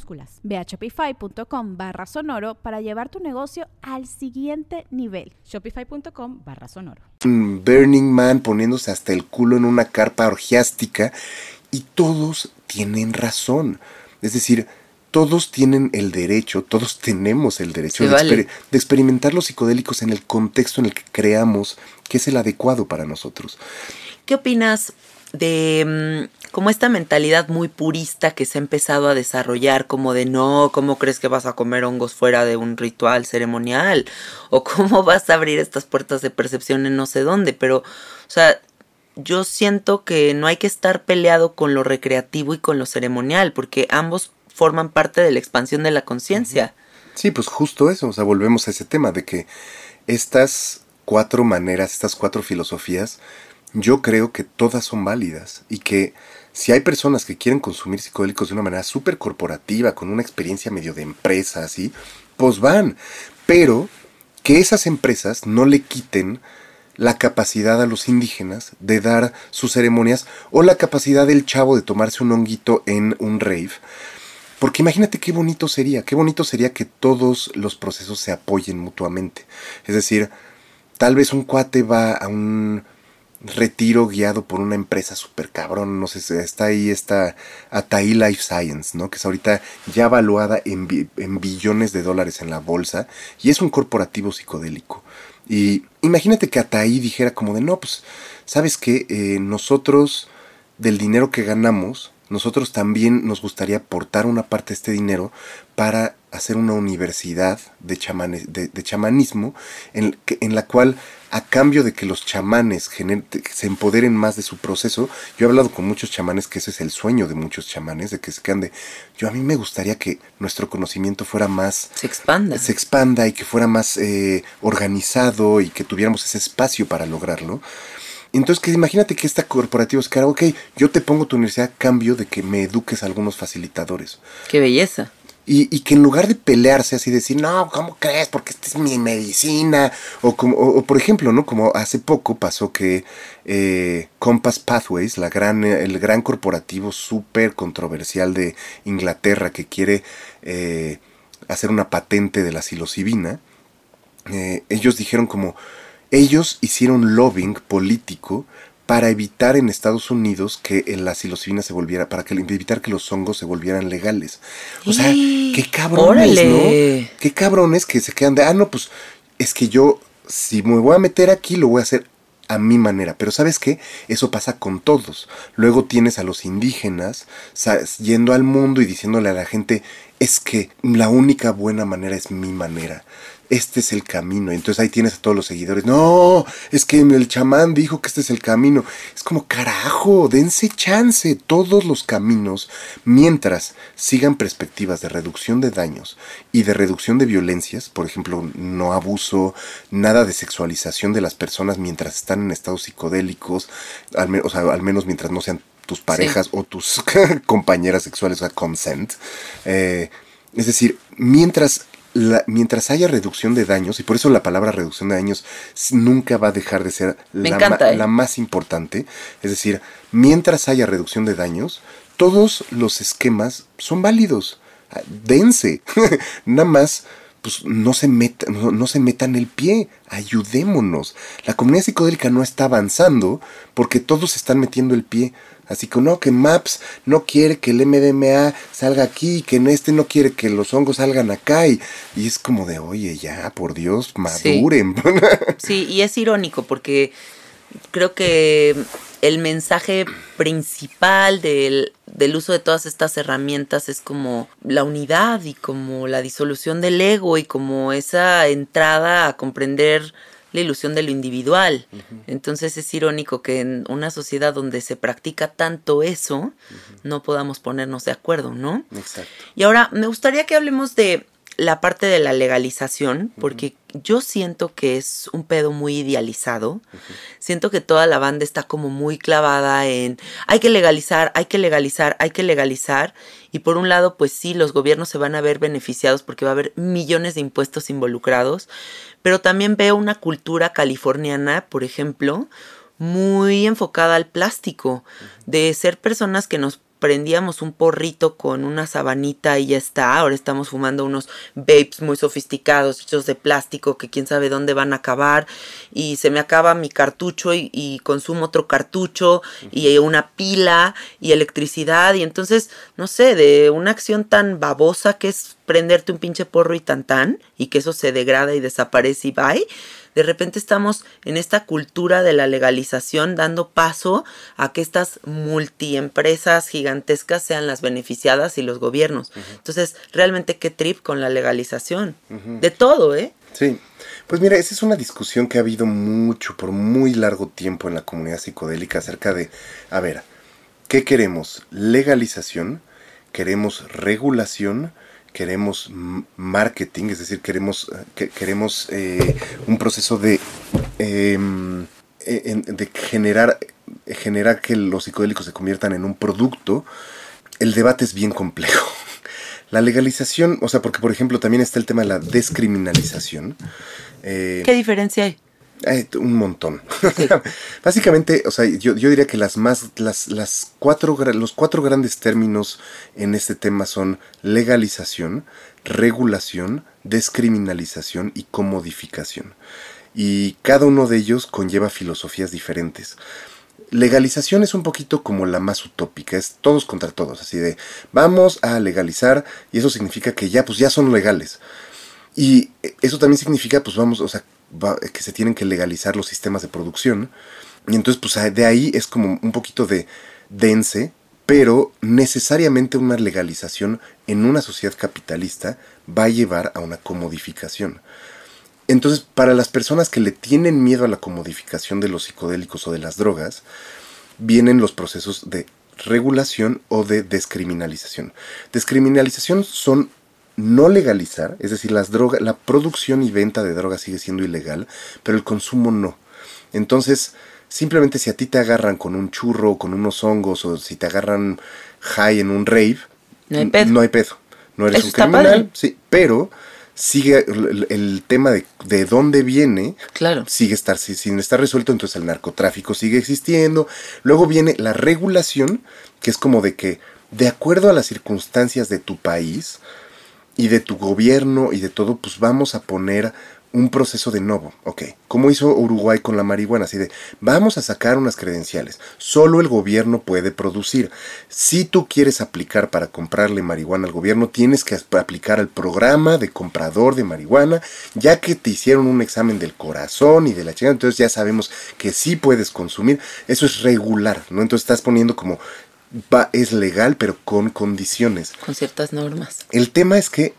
Ve a shopify.com barra sonoro para llevar tu negocio al siguiente nivel. Shopify.com barra sonoro. Burning Man poniéndose hasta el culo en una carpa orgiástica y todos tienen razón. Es decir, todos tienen el derecho, todos tenemos el derecho de, vale. exper- de experimentar los psicodélicos en el contexto en el que creamos que es el adecuado para nosotros. ¿Qué opinas de mm, como esta mentalidad muy purista que se ha empezado a desarrollar, como de no, ¿cómo crees que vas a comer hongos fuera de un ritual ceremonial? O cómo vas a abrir estas puertas de percepción en no sé dónde, pero, o sea, yo siento que no hay que estar peleado con lo recreativo y con lo ceremonial, porque ambos forman parte de la expansión de la conciencia. Sí, pues justo eso, o sea, volvemos a ese tema de que estas cuatro maneras, estas cuatro filosofías, yo creo que todas son válidas y que si hay personas que quieren consumir psicodélicos de una manera súper corporativa, con una experiencia medio de empresa, así, pues van, pero que esas empresas no le quiten la capacidad a los indígenas de dar sus ceremonias o la capacidad del chavo de tomarse un honguito en un rave. Porque imagínate qué bonito sería, qué bonito sería que todos los procesos se apoyen mutuamente. Es decir, tal vez un cuate va a un retiro guiado por una empresa súper cabrón, no sé, está ahí esta Atai Life Science, ¿no? Que es ahorita ya valuada en billones de dólares en la bolsa y es un corporativo psicodélico. Y imagínate que Atai dijera como de, no, pues, ¿sabes qué? Eh, nosotros, del dinero que ganamos, nosotros también nos gustaría aportar una parte de este dinero para hacer una universidad de, chamanes, de, de chamanismo en, en la cual a cambio de que los chamanes gener- se empoderen más de su proceso, yo he hablado con muchos chamanes que ese es el sueño de muchos chamanes, de que se quedan de, yo a mí me gustaría que nuestro conocimiento fuera más Se expanda. se expanda y que fuera más eh, organizado y que tuviéramos ese espacio para lograrlo. Entonces, que imagínate que esta corporativa es cara, ok, yo te pongo tu universidad a cambio de que me eduques a algunos facilitadores. Qué belleza. Y, y que en lugar de pelearse así, decir, no, ¿cómo crees? Porque esta es mi medicina. O, como, o, o por ejemplo, ¿no? Como hace poco pasó que eh, Compass Pathways, la gran, el gran corporativo súper controversial de Inglaterra que quiere eh, hacer una patente de la psilocibina, eh, ellos dijeron como, ellos hicieron lobbying político para evitar en Estados Unidos que eh, la psilocibina se volviera, para que evitar que los hongos se volvieran legales. O sea, ¡Eh! qué cabrones, ¡Órale! ¿no? Qué cabrones que se quedan de, ah, no, pues es que yo, si me voy a meter aquí, lo voy a hacer a mi manera. Pero ¿sabes qué? Eso pasa con todos. Luego tienes a los indígenas sa- yendo al mundo y diciéndole a la gente, es que la única buena manera es mi manera. Este es el camino. Entonces ahí tienes a todos los seguidores. No, es que el chamán dijo que este es el camino. Es como carajo, dense chance. Todos los caminos, mientras sigan perspectivas de reducción de daños y de reducción de violencias, por ejemplo, no abuso, nada de sexualización de las personas mientras están en estados psicodélicos, al, o sea, al menos mientras no sean tus parejas o tus compañeras sexuales, o sea, consent. Eh, es decir, mientras, la- mientras haya reducción de daños, y por eso la palabra reducción de daños nunca va a dejar de ser Me la, encanta, ma- ¿eh? la más importante, es decir, mientras haya reducción de daños, todos los esquemas son válidos. Ah, Dense. Nada más, pues no se, meta, no, no se metan el pie. Ayudémonos. La comunidad psicodélica no está avanzando porque todos están metiendo el pie. Así que no, que MAPS no quiere que el MDMA salga aquí, que en este no quiere que los hongos salgan acá. Y, y es como de, oye, ya, por Dios, maduren. Sí, y es irónico porque creo que el mensaje principal del, del uso de todas estas herramientas es como la unidad y como la disolución del ego y como esa entrada a comprender la ilusión de lo individual. Entonces es irónico que en una sociedad donde se practica tanto eso, no podamos ponernos de acuerdo, ¿no? Exacto. Y ahora me gustaría que hablemos de la parte de la legalización, porque yo siento que es un pedo muy idealizado. Siento que toda la banda está como muy clavada en hay que legalizar, hay que legalizar, hay que legalizar. Y por un lado, pues sí, los gobiernos se van a ver beneficiados porque va a haber millones de impuestos involucrados. Pero también veo una cultura californiana, por ejemplo, muy enfocada al plástico, de ser personas que nos prendíamos un porrito con una sabanita y ya está. Ahora estamos fumando unos vapes muy sofisticados, hechos de plástico, que quién sabe dónde van a acabar. Y se me acaba mi cartucho y, y consumo otro cartucho y una pila y electricidad. Y entonces, no sé, de una acción tan babosa que es prenderte un pinche porro y tan tan, y que eso se degrada y desaparece y bye de repente estamos en esta cultura de la legalización dando paso a que estas multiempresas gigantescas sean las beneficiadas y los gobiernos. Entonces, realmente qué trip con la legalización. De todo, ¿eh? Sí. Pues mira, esa es una discusión que ha habido mucho, por muy largo tiempo en la comunidad psicodélica acerca de, a ver, ¿qué queremos? ¿Legalización? ¿Queremos regulación? Queremos marketing, es decir, queremos, que, queremos eh, un proceso de, em, e, de generar, generar que los psicodélicos se conviertan en un producto, el debate es bien complejo. La legalización, o sea, porque por ejemplo también está el tema de la descriminalización. Eh, ¿Qué diferencia hay? Un montón. Básicamente, o sea, yo, diría que las más, las, las cuatro, los cuatro grandes términos en este tema son legalización, regulación, descriminalización y comodificación. Y cada uno de ellos conlleva filosofías diferentes. Legalización es un poquito como la más utópica, es todos contra todos, así de vamos a legalizar y eso significa que ya pues ya son legales. Y eso también significa pues vamos, o sea, que se tienen que legalizar los sistemas de producción. Y entonces, pues de ahí es como un poquito de dense, pero necesariamente una legalización en una sociedad capitalista va a llevar a una comodificación. Entonces, para las personas que le tienen miedo a la comodificación de los psicodélicos o de las drogas, vienen los procesos de regulación o de descriminalización. Descriminalización son no legalizar, es decir, las drogas, la producción y venta de drogas sigue siendo ilegal, pero el consumo no. Entonces, simplemente si a ti te agarran con un churro, con unos hongos, o si te agarran high en un rave, no hay pedo. No, hay pedo. no eres un criminal, sí, pero sigue el, tema de, de, dónde viene, claro. sigue estar, sin estar resuelto, entonces el narcotráfico sigue existiendo. Luego viene la regulación, que es como de que, de acuerdo a las circunstancias de tu país, y de tu gobierno y de todo, pues vamos a poner un proceso de nuevo, ok, como hizo Uruguay con la marihuana, así de, vamos a sacar unas credenciales, solo el gobierno puede producir. Si tú quieres aplicar para comprarle marihuana al gobierno, tienes que aplicar al programa de comprador de marihuana, ya que te hicieron un examen del corazón y de la chingada, entonces ya sabemos que sí puedes consumir, eso es regular, ¿no? Entonces estás poniendo como va, es legal, pero con condiciones. Con ciertas normas. El tema es que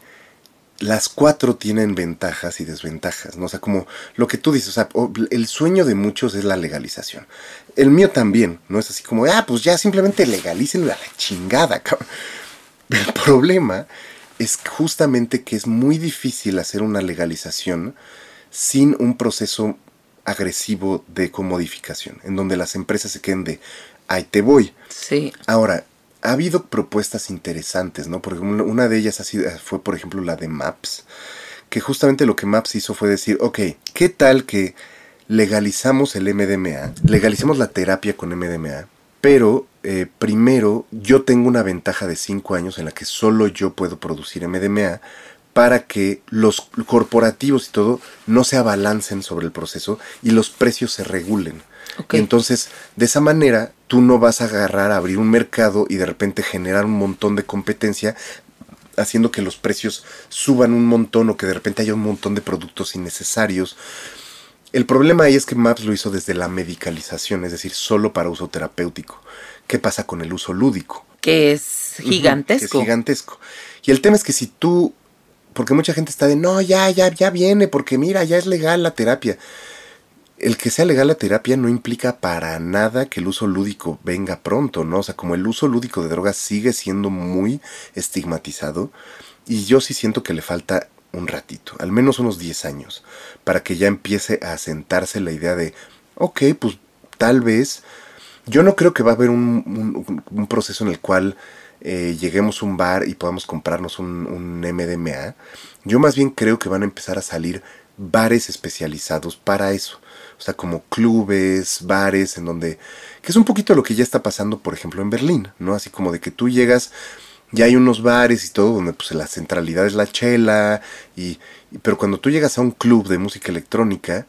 las cuatro tienen ventajas y desventajas, ¿no? O sea, como lo que tú dices, o sea, el sueño de muchos es la legalización. El mío también, ¿no? Es así como, ah, pues ya simplemente legalicen a la chingada, cabrón. El problema es justamente que es muy difícil hacer una legalización sin un proceso agresivo de comodificación, en donde las empresas se queden de, ahí te voy. Sí. Ahora, ha habido propuestas interesantes, ¿no? Por ejemplo, una de ellas ha sido, fue, por ejemplo, la de Maps, que justamente lo que Maps hizo fue decir, ok, ¿qué tal que legalizamos el MDMA, legalicemos la terapia con MDMA, pero eh, primero yo tengo una ventaja de 5 años en la que solo yo puedo producir MDMA para que los corporativos y todo no se abalancen sobre el proceso y los precios se regulen. Entonces, de esa manera, tú no vas a agarrar a abrir un mercado y de repente generar un montón de competencia haciendo que los precios suban un montón o que de repente haya un montón de productos innecesarios. El problema ahí es que Maps lo hizo desde la medicalización, es decir, solo para uso terapéutico. ¿Qué pasa con el uso lúdico? Que es gigantesco. es gigantesco. Y el tema es que si tú, porque mucha gente está de, no, ya, ya, ya viene, porque mira, ya es legal la terapia el que sea legal la terapia no implica para nada que el uso lúdico venga pronto, ¿no? O sea, como el uso lúdico de drogas sigue siendo muy estigmatizado, y yo sí siento que le falta un ratito, al menos unos 10 años, para que ya empiece a asentarse la idea de, ok, pues tal vez, yo no creo que va a haber un, proceso en el cual eh, lleguemos a un bar y podamos comprarnos un, un MDMA, yo más bien creo que van a empezar a salir bares especializados para eso O sea, como clubes, bares, en donde... que es un poquito lo que ya está pasando, por ejemplo, en Berlín, ¿no? Así como de que tú llegas, ya hay unos bares y todo, donde pues la centralidad es la chela, y, pero cuando tú llegas a un club de música electrónica,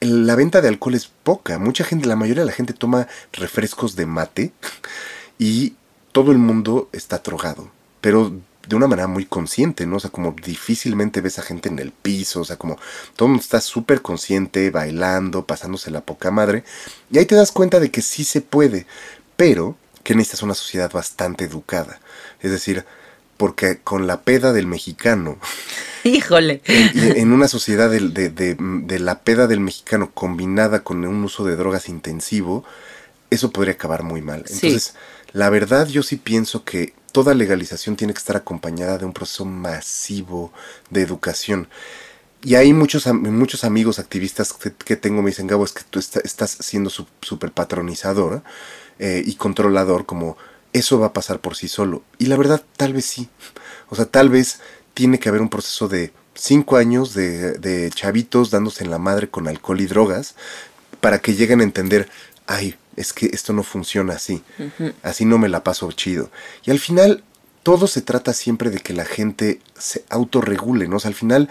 la venta de alcohol es poca. Mucha gente, la mayoría de la gente toma refrescos de mate y todo el mundo está drogado. Pero de una manera muy consciente, ¿no? O sea, como difícilmente ves a gente en el piso, o sea, como todo el mundo está súper consciente, bailando, pasándose la poca madre. Y ahí te das cuenta de que sí se puede, pero que necesitas una sociedad bastante educada. Es decir, porque con la peda del mexicano. Híjole. En, una sociedad de, de, de, la peda del mexicano combinada con un uso de drogas intensivo, eso podría acabar muy mal. Entonces, la verdad yo sí pienso que toda legalización tiene que estar acompañada de un proceso masivo de educación. Y hay muchos, muchos amigos activistas que, tengo me dicen, Gabo, es que tú estás siendo súper patronizador eh, y controlador, como eso va a pasar por sí solo. Y la verdad, tal vez sí. O sea, tal vez tiene que haber un proceso de cinco años de, de chavitos dándose en la madre con alcohol y drogas para que lleguen a entender, ay, es que esto no funciona así, así no me la paso chido. Y al final, todo se trata siempre de que la gente se autorregule, ¿no? O sea, al final,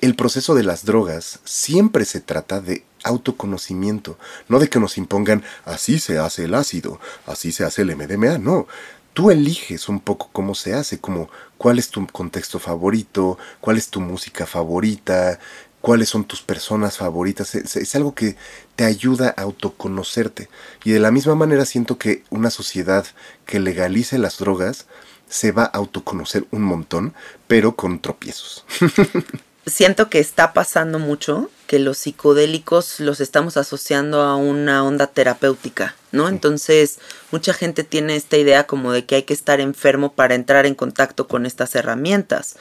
el proceso de las drogas siempre se trata de autoconocimiento, no de que nos impongan así se hace el ácido, así se hace el MDMA, no. Tú eliges un poco cómo se hace, como cuál es tu contexto favorito, cuál es tu música favorita, cuáles son tus personas favoritas. Es, algo que te ayuda a autoconocerte. Y de la misma manera siento que una sociedad que legalice las drogas se va a autoconocer un montón, pero con tropiezos. siento que está pasando mucho que los psicodélicos los estamos asociando a una onda terapéutica, ¿no? Entonces, mucha gente tiene esta idea como de que hay que estar enfermo para entrar en contacto con estas herramientas.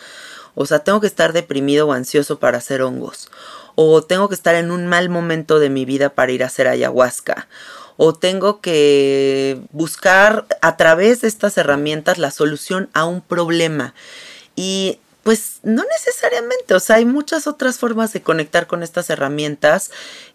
O sea, tengo que estar deprimido o ansioso para hacer hongos. O tengo que estar en un mal momento de mi vida para ir a hacer ayahuasca. O tengo que buscar a través de estas herramientas la solución a un problema. Y pues no necesariamente, o sea, hay muchas otras formas de conectar con estas herramientas.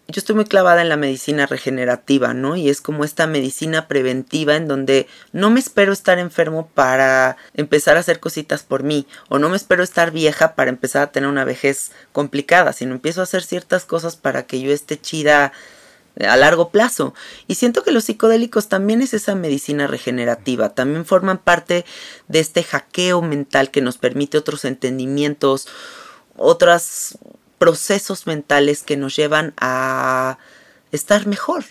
Yo estoy muy clavada en la medicina regenerativa, ¿no? Y es como esta medicina preventiva en donde no me espero estar enfermo para empezar a hacer cositas por mí, o no me espero estar vieja para empezar a tener una vejez complicada, sino empiezo a hacer ciertas cosas para que yo esté chida a largo plazo. Y siento que los psicodélicos también es esa medicina regenerativa, también forman parte de este hackeo mental que nos permite otros entendimientos, otros procesos mentales que nos llevan a estar mejor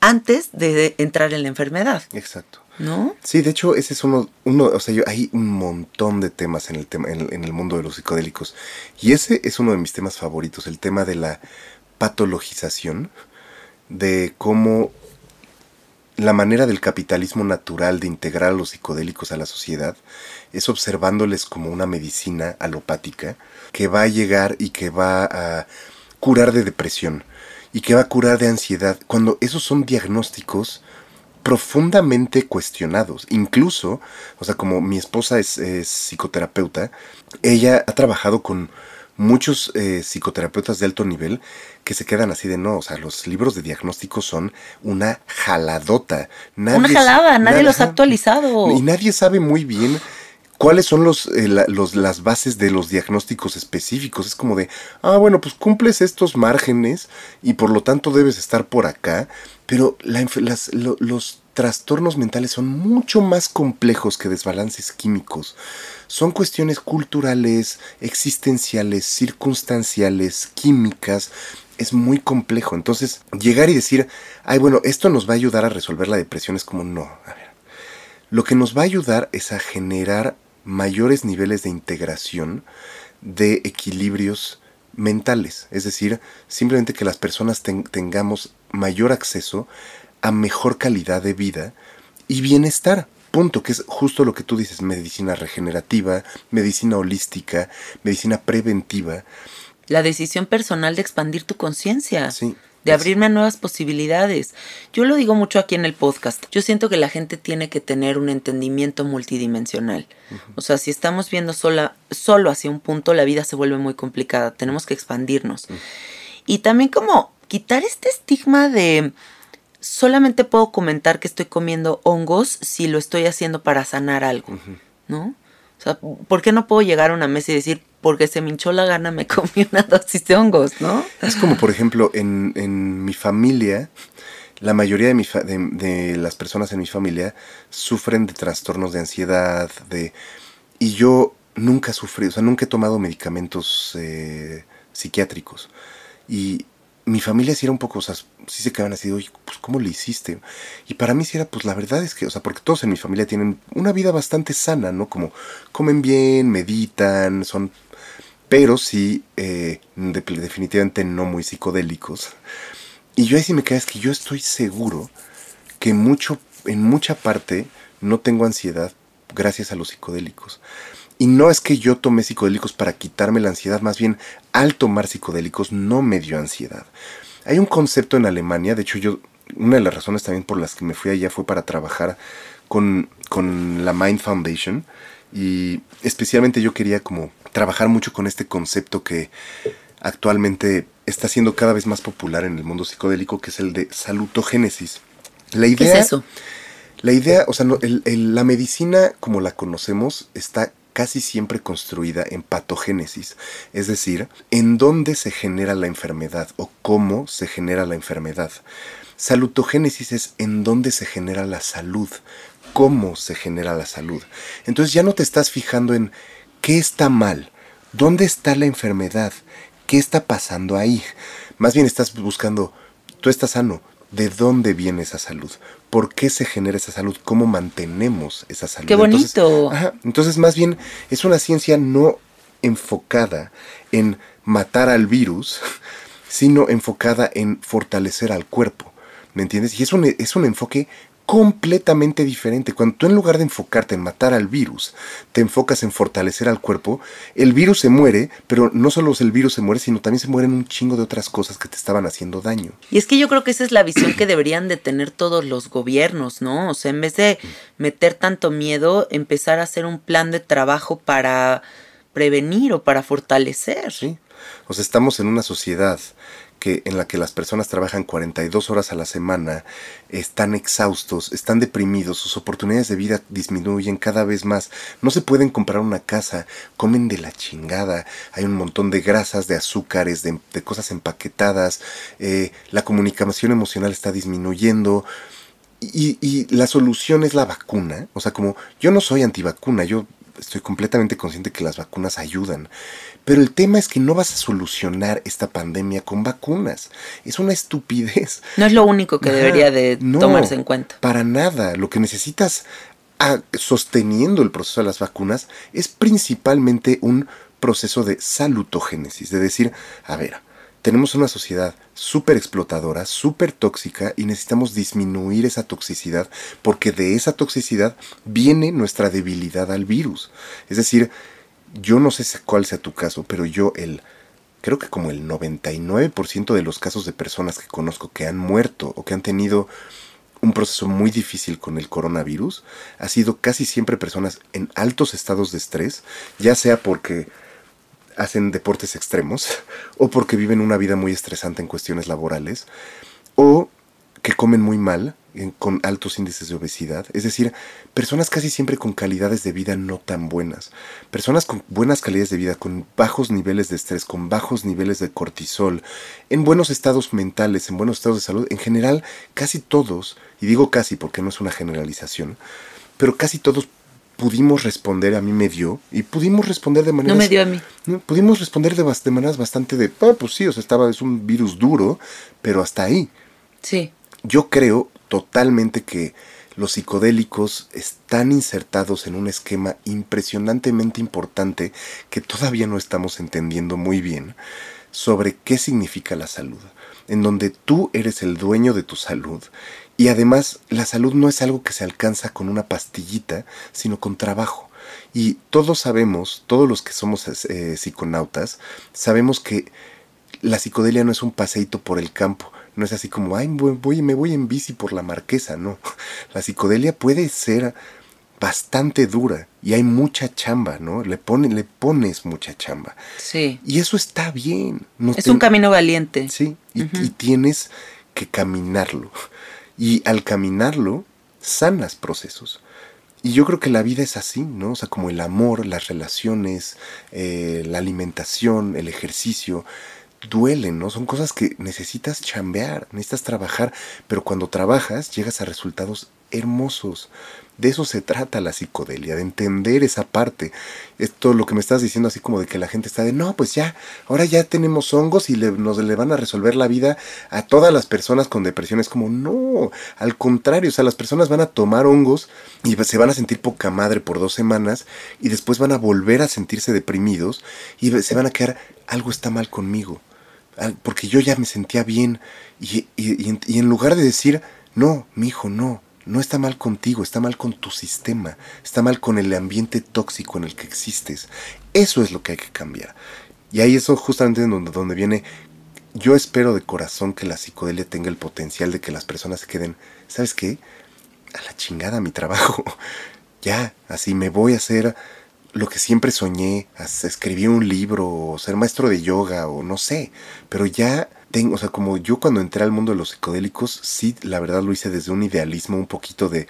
antes de entrar en la enfermedad. Exacto. ¿No? Sí, de hecho, ese es uno, uno o sea, yo, hay un montón de temas en el, tema, en el mundo de los psicodélicos. Y ese es uno de mis temas favoritos, el tema de la patologización de cómo la manera del capitalismo natural de integrar a los psicodélicos a la sociedad es observándoles como una medicina alopática que va a llegar y que va a curar de depresión y que va a curar de ansiedad, cuando esos son diagnósticos profundamente cuestionados. Incluso, o sea, como mi esposa es, psicoterapeuta, ella ha trabajado con muchos eh, psicoterapeutas de alto nivel que se quedan así de no, o sea, los libros de diagnóstico son una jaladota. una jalada, nadie, los ha actualizado. Y nadie sabe muy bien cuáles son los, eh, los, las bases de los diagnósticos específicos. Es como de, ah, bueno, pues cumples estos márgenes y por lo tanto debes estar por acá, pero la, las, los trastornos mentales son mucho más complejos que desbalances químicos. Son cuestiones culturales, existenciales, circunstanciales, químicas. Es muy complejo. Entonces, llegar y decir, ay, bueno, esto nos va a ayudar a resolver la depresión es como, no, a ver. Lo que nos va a ayudar es a generar mayores niveles de integración de equilibrios mentales. Es decir, simplemente que las personas tengamos mayor acceso a mejor calidad de vida y bienestar. Punto, que es justo lo que tú dices, medicina regenerativa, medicina holística, medicina preventiva. La decisión personal de expandir tu conciencia. Sí. De abrirme a nuevas posibilidades. Yo lo digo mucho aquí en el podcast. Yo siento que la gente tiene que tener un entendimiento multidimensional. O sea, si estamos viendo sola, solo hacia un punto, la vida se vuelve muy complicada. Tenemos que expandirnos. Y también como quitar este estigma de solamente puedo comentar que estoy comiendo hongos si lo estoy haciendo para sanar algo, ¿no? O sea, ¿por qué no puedo llegar a una mesa y decir, porque se me hinchó la gana, me comí una dosis de hongos, ¿no? Es como, por ejemplo, en, en mi familia, la mayoría de, mi de, las personas en mi familia sufren de trastornos de ansiedad, de... Y yo nunca sufrí, o sea, nunca he tomado medicamentos eh, psiquiátricos. Y mi familia sí era un poco, o sea, sí se quedaban así, oye, pues ¿cómo le hiciste? Y para mí sí era, pues la verdad es que, o sea, porque todos en mi familia tienen una vida bastante sana, ¿no? Como comen bien, meditan, son, pero sí, eh, definitivamente no muy psicodélicos. Y yo ahí sí me queda, es que yo estoy seguro que mucho, en mucha parte no tengo ansiedad gracias a los psicodélicos. Y no es que yo tomé psicodélicos para quitarme la ansiedad, más bien al tomar psicodélicos no me dio ansiedad. Hay un concepto en Alemania, de hecho yo, una de las razones también por las que me fui allá fue para trabajar con, con la Mind Foundation y especialmente yo quería como trabajar mucho con este concepto que actualmente está siendo cada vez más popular en el mundo psicodélico, que es el de salutogénesis. La idea, ¿Qué es eso? La idea, o sea, la medicina como la conocemos está casi siempre construida en patogénesis, es decir, en dónde se genera la enfermedad o cómo se genera la enfermedad. Salutogénesis es en dónde se genera la salud, cómo se genera la salud. Entonces ya no te estás fijando en qué está mal, dónde está la enfermedad, qué está pasando ahí. Más bien estás buscando, tú estás sano, ¿de dónde viene esa salud? por qué se genera esa salud, cómo mantenemos esa salud. Qué bonito. Entonces, más bien es una ciencia no enfocada en matar al virus, sino enfocada en fortalecer al cuerpo. ¿Me entiendes? Y es un, es un enfoque completamente diferente. Cuando tú en lugar de enfocarte en matar al virus, te enfocas en fortalecer al cuerpo, el virus se muere, pero no solo el virus se muere, sino también se mueren un chingo de otras cosas que te estaban haciendo daño. Y es que yo creo que esa es la visión que deberían de tener todos los gobiernos, ¿no? O sea, en vez de meter tanto miedo, empezar a hacer un plan de trabajo para prevenir o para fortalecer. Sí. O sea, estamos en una sociedad en la que las personas trabajan 42 horas a la semana, están exhaustos, están deprimidos, sus oportunidades de vida disminuyen cada vez más, no se pueden comprar una casa, comen de la chingada, hay un montón de grasas, de azúcares, de, cosas empaquetadas, eh, la comunicación emocional está disminuyendo. Y, y, la solución es la vacuna. O sea, como yo no soy antivacuna, yo estoy completamente consciente que las vacunas ayudan. Pero el tema es que no vas a solucionar esta pandemia con vacunas. Es una estupidez. No es lo único que debería de tomarse en cuenta. Para nada. Lo que necesitas ah, sosteniendo el proceso de las vacunas es principalmente un proceso de salutogénesis, de decir, a ver, tenemos una sociedad súper explotadora, súper tóxica y necesitamos disminuir esa toxicidad porque de esa toxicidad viene nuestra debilidad al virus. Es decir, yo no sé cuál sea tu caso, pero yo el creo que como el 99% de los casos de personas que conozco que han muerto o que han tenido un proceso muy difícil con el coronavirus ha sido casi siempre personas en altos estados de estrés, ya sea porque hacen deportes extremos o porque viven una vida muy estresante en cuestiones laborales o que comen muy mal, con altos índices de obesidad, es decir, personas casi siempre con calidades de vida no tan buenas, personas con buenas calidades de vida, con bajos niveles de estrés, con bajos niveles de cortisol, en buenos estados mentales, en buenos estados de salud, en general, casi todos, y digo casi porque no es una generalización, pero casi todos pudimos responder, a mí me dio, y pudimos responder de maneras... No me dio a mí. Pudimos responder de, de maneras bastante de, ah, pues sí, o sea, estaba, es un virus duro, pero hasta ahí. Sí yo creo totalmente que los psicodélicos están insertados en un esquema impresionantemente importante que todavía no estamos entendiendo muy bien sobre qué significa la salud, en donde tú eres el dueño de tu salud y además la salud no es algo que se alcanza con una pastillita, sino con trabajo. Y todos sabemos, todos los que somos eh, psiconautas, sabemos que la psicodelia no es un paseíto por el campo, no es así como, ay, voy, me voy en bici por la marquesa, no. La psicodelia puede ser bastante dura y hay mucha chamba, ¿no? Le, pone, le pones mucha chamba. Sí. Y eso está bien. No Es un camino valiente. Sí, y, y tienes que caminarlo. Y al caminarlo, sanas procesos. Y yo creo que la vida es así, ¿no? O sea, como el amor, las relaciones, eh, la alimentación, el ejercicio, duelen, ¿no? Son cosas que necesitas chambear, necesitas trabajar, pero cuando trabajas llegas a resultados hermosos. De eso se trata la psicodelia, de entender esa parte. Esto lo que me estás diciendo así como de que la gente está de, no, pues ya, ahora ya tenemos hongos y le- nos le van a resolver la vida a todas las personas con depresión. Es como, no, al contrario, o sea, las personas van a tomar hongos y se van a sentir poca madre por dos semanas y después van a volver a sentirse deprimidos y se van a quedar, algo está mal conmigo porque yo ya me sentía bien y, y- y en lugar de decir, no, mi hijo, no, no está mal contigo, está mal con tu sistema, está mal con el ambiente tóxico en el que existes. Eso es lo que hay que cambiar. Y ahí eso justamente en donde, viene, yo espero de corazón que la psicodelia tenga el potencial de que las personas se queden, ¿sabes qué? A la chingada mi trabajo. ya, así me voy a hacer lo que siempre soñé, escribir un libro, o ser maestro de yoga, o no sé, pero ya tengo, o sea, como yo cuando entré al mundo de los psicodélicos, sí, la verdad lo hice desde un idealismo, un poquito de,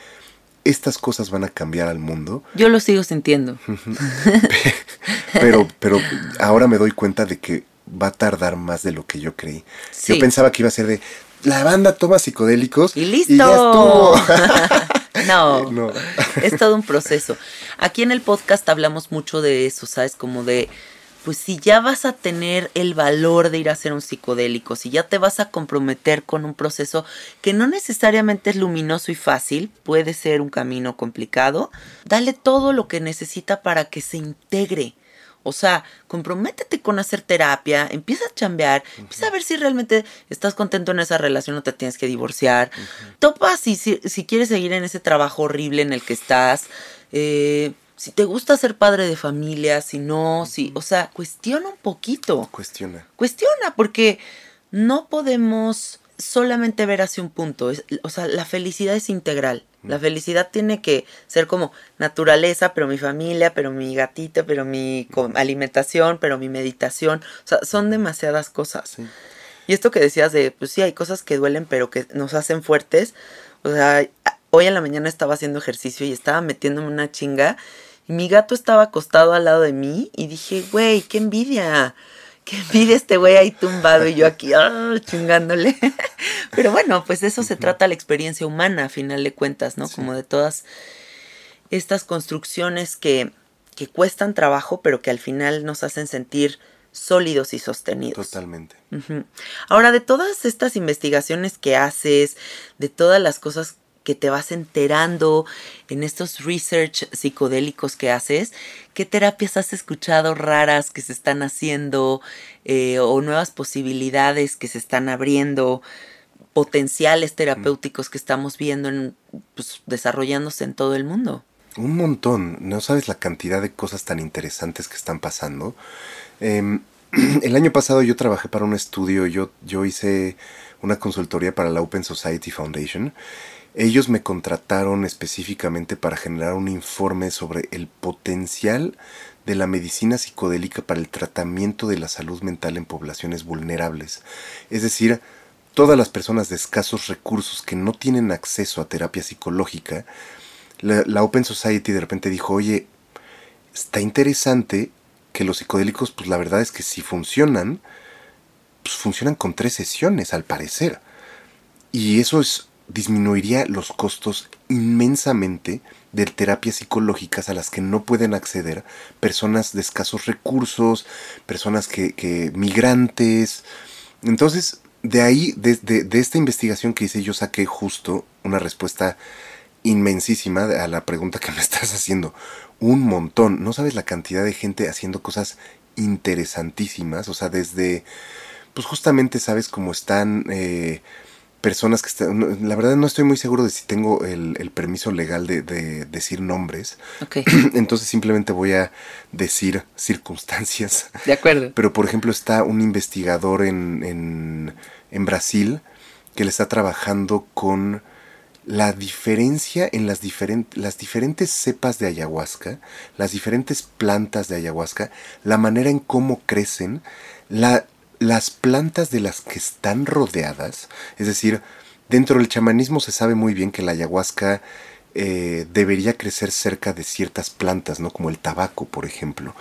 estas cosas van a cambiar al mundo, Yo lo sigo sintiendo. pero, pero ahora me doy cuenta de que va a tardar más de lo que yo creí. Sí. Yo pensaba que iba a ser de, la banda toma psicodélicos Y listo. y ya estuvo. no, No. es todo un proceso. Aquí en el podcast hablamos mucho de eso, ¿sabes? Como de, pues si ya vas a tener el valor de ir a hacer un psicodélico, si ya te vas a comprometer con un proceso que no necesariamente es luminoso y fácil, puede ser un camino complicado, dale todo lo que necesita para que se integre. O sea, comprométete con hacer terapia, empieza a chambear, empieza a ver si realmente estás contento en esa relación o te tienes que divorciar. Topa si, si, si quieres seguir en ese trabajo horrible en el que estás. eh, si te gusta ser padre de familia, si no, si, o sea, cuestiona un poquito. Cuestiona. Cuestiona, porque no podemos solamente ver hacia un punto. Es- o sea, la felicidad es integral. La felicidad tiene que ser como naturaleza, pero mi familia, pero mi gatita, pero mi alimentación, pero mi meditación. O sea, son demasiadas cosas. Sí. Y esto que decías de, pues sí, hay cosas que duelen, pero que nos hacen fuertes. O sea, hoy en la mañana estaba haciendo ejercicio y estaba metiéndome una chinga. Y mi gato estaba acostado al lado de mí y dije, güey, qué envidia. Qué envidia este güey ahí tumbado y yo aquí ah, chingándole. Pero bueno, pues de eso se trata la experiencia humana, a final de cuentas, ¿no? Como de todas estas construcciones que, que cuestan trabajo, pero que al final nos hacen sentir sólidos y sostenidos. Totalmente. Ahora, de todas estas investigaciones que haces, de todas las cosas que te vas enterando en estos research psicodélicos que haces, ¿qué terapias has escuchado raras que se están haciendo eh, o nuevas posibilidades que se están abriendo, potenciales terapéuticos que estamos viendo en, pues, desarrollándose en todo el mundo? Un montón. No sabes la cantidad de cosas tan interesantes que están pasando. Em, el año pasado yo trabajé para un estudio, yo, yo hice una consultoría para la Open Society Foundation. Ellos me contrataron específicamente para generar un informe sobre el potencial de la medicina psicodélica para el tratamiento de la salud mental en poblaciones vulnerables. Es decir, todas las personas de escasos recursos que no tienen acceso a terapia psicológica, la, Open Society de repente dijo, oye, está interesante que los psicodélicos, pues la verdad es que si funcionan, pues funcionan con tres sesiones al parecer. Y eso es, disminuiría los costos inmensamente de terapias psicológicas a las que no pueden acceder personas de escasos recursos, personas que, que migrantes. Entonces, de ahí, de, de, esta investigación que hice, yo saqué justo una respuesta inmensísima a la pregunta que me estás haciendo. Un montón. No sabes la cantidad de gente haciendo cosas interesantísimas. O sea, desde, pues justamente sabes cómo están eh, personas que están... La verdad no estoy muy seguro de si tengo el, el permiso legal de, de, decir nombres. Ok, Entonces simplemente voy a decir circunstancias. de acuerdo. Pero por ejemplo está un investigador en, en, en Brasil que le está trabajando con la diferencia en las, las diferentes cepas de ayahuasca, las diferentes plantas de ayahuasca, la manera en cómo crecen, la, las plantas de las que están rodeadas, es decir, dentro del chamanismo se sabe muy bien que la ayahuasca eh, debería crecer cerca de ciertas plantas, ¿no? Como el tabaco, por ejemplo.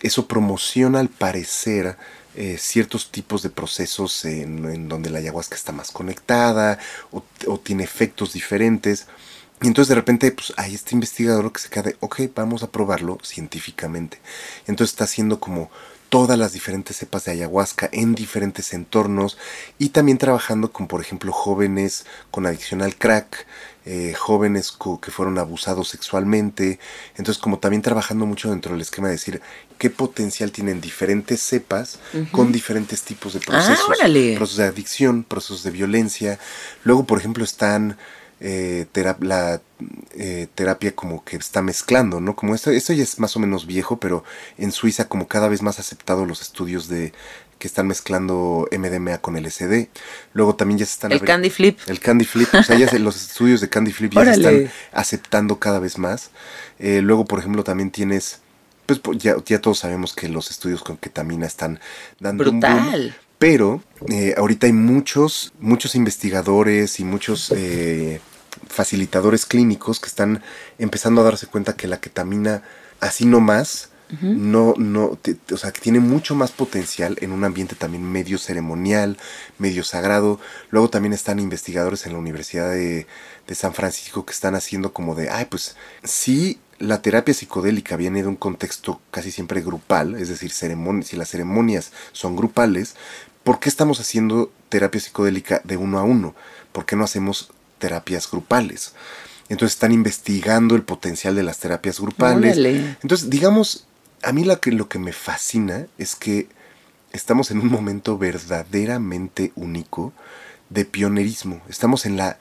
Eso promociona al parecer eh, ciertos tipos de procesos en, donde la ayahuasca está más conectada o, tiene efectos diferentes. Y entonces de repente pues, hay este investigador que se queda de, ok, vamos a probarlo científicamente. Entonces está haciendo como todas las diferentes cepas de ayahuasca en diferentes entornos y también trabajando con, por ejemplo, jóvenes con adicción al crack, eh, jóvenes que fueron abusados sexualmente. Entonces, como también trabajando mucho dentro del esquema de decir qué potencial tienen diferentes cepas con diferentes tipos de procesos. Ah, procesos de adicción, procesos de violencia. Luego, por ejemplo, están eh, la eh, terapia como que está mezclando, ¿no? Como esto, esto ya es más o menos viejo, pero en Suiza como cada vez más aceptado los estudios de que están mezclando MDMA con LSD. Luego también ya se están... El Candy Flip. El Candy Flip. o sea, ya los estudios de Candy Flip ya se están aceptando cada vez más. Eh, luego, por ejemplo, también tienes... Pues ya, ya todos sabemos que los estudios con ketamina están dando Brutal. pero eh, ahorita hay muchos, muchos investigadores y muchos eh, facilitadores clínicos que están empezando a darse cuenta que la ketamina, así no más, no, no, o sea, que tiene mucho más potencial en un ambiente también medio ceremonial, medio sagrado. Luego también están investigadores en la Universidad de, de San Francisco que están haciendo como de, ay, pues sí, la terapia psicodélica viene de un contexto casi siempre grupal, es decir, si las ceremonias son grupales, ¿por qué estamos haciendo terapia psicodélica de uno a uno? ¿Por qué no hacemos terapias grupales? Entonces están investigando el potencial de las terapias grupales. Entonces, digamos, a mí lo que, lo que me fascina es que estamos en un momento verdaderamente único de pionerismo. Estamos en la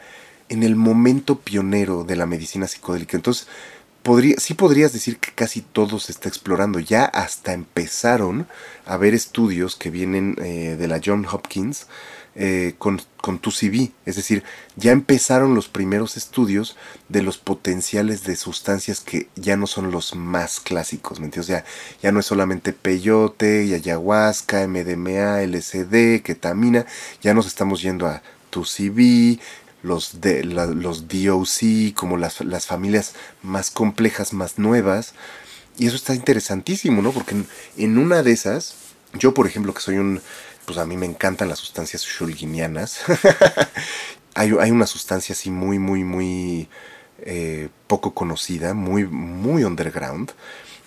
en el momento pionero de la medicina psicodélica. Entonces, podría, sí podrías decir que casi todo se está explorando. Ya hasta empezaron a haber estudios que vienen eh, de la John Hopkins eh, con, con tu CV. Es decir, ya empezaron los primeros estudios de los potenciales de sustancias que ya no son los más clásicos. ¿Me entiendes? Ya, ya no es solamente peyote y ayahuasca, MDMA, LSD, ketamina. Ya nos estamos yendo a tu CV, los, de, los DOC, como las, las familias más complejas, más nuevas. Y eso está interesantísimo, ¿no? Porque en una de esas, yo por ejemplo, que soy un pues a mí me encantan las sustancias shulginianas. hay, hay, una sustancia así muy, muy, muy eh, poco conocida, muy, muy underground,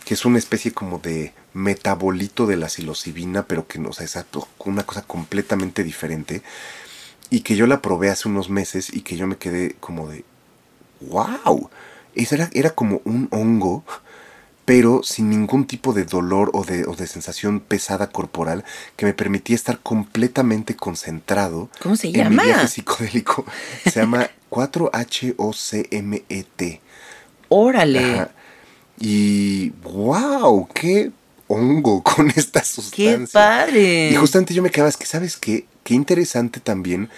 que es una especie como de metabolito de la psilocibina, pero que no, o sea, es una cosa completamente diferente. Y que yo la probé hace unos meses y que yo me quedé como de, wow, era, era como un hongo pero sin ningún tipo de dolor o de, o de, sensación pesada corporal que me permitía estar completamente concentrado ¿Cómo se en llama? mi viaje psicodélico. Se llama 4-HOCMET. Órale. Y wow, qué hongo con esta sustancia. Qué padre. Y justamente yo me quedaba, es que sabes qué, qué interesante también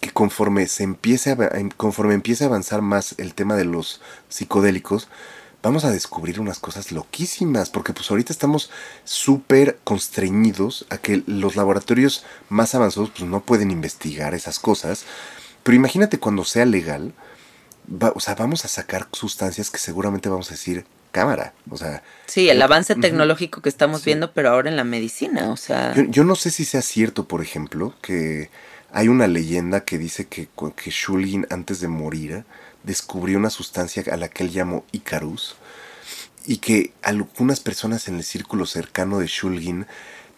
que conforme se empiece a, conforme empiece a avanzar más el tema de los psicodélicos, vamos a descubrir unas cosas loquísimas, porque pues ahorita estamos súper constreñidos a que los laboratorios más avanzados pues no pueden investigar esas cosas, pero imagínate cuando sea legal, o sea, vamos a sacar sustancias que seguramente vamos a decir cámara, o sea... Sí, el avance tecnológico que estamos viendo, pero ahora en la medicina, o sea... Yo, no sé si sea cierto, por ejemplo, que hay una leyenda que dice que, que Shulgin antes de morir descubrió una sustancia a la que él llamó Icarus y que algunas personas en el círculo cercano de Shulgin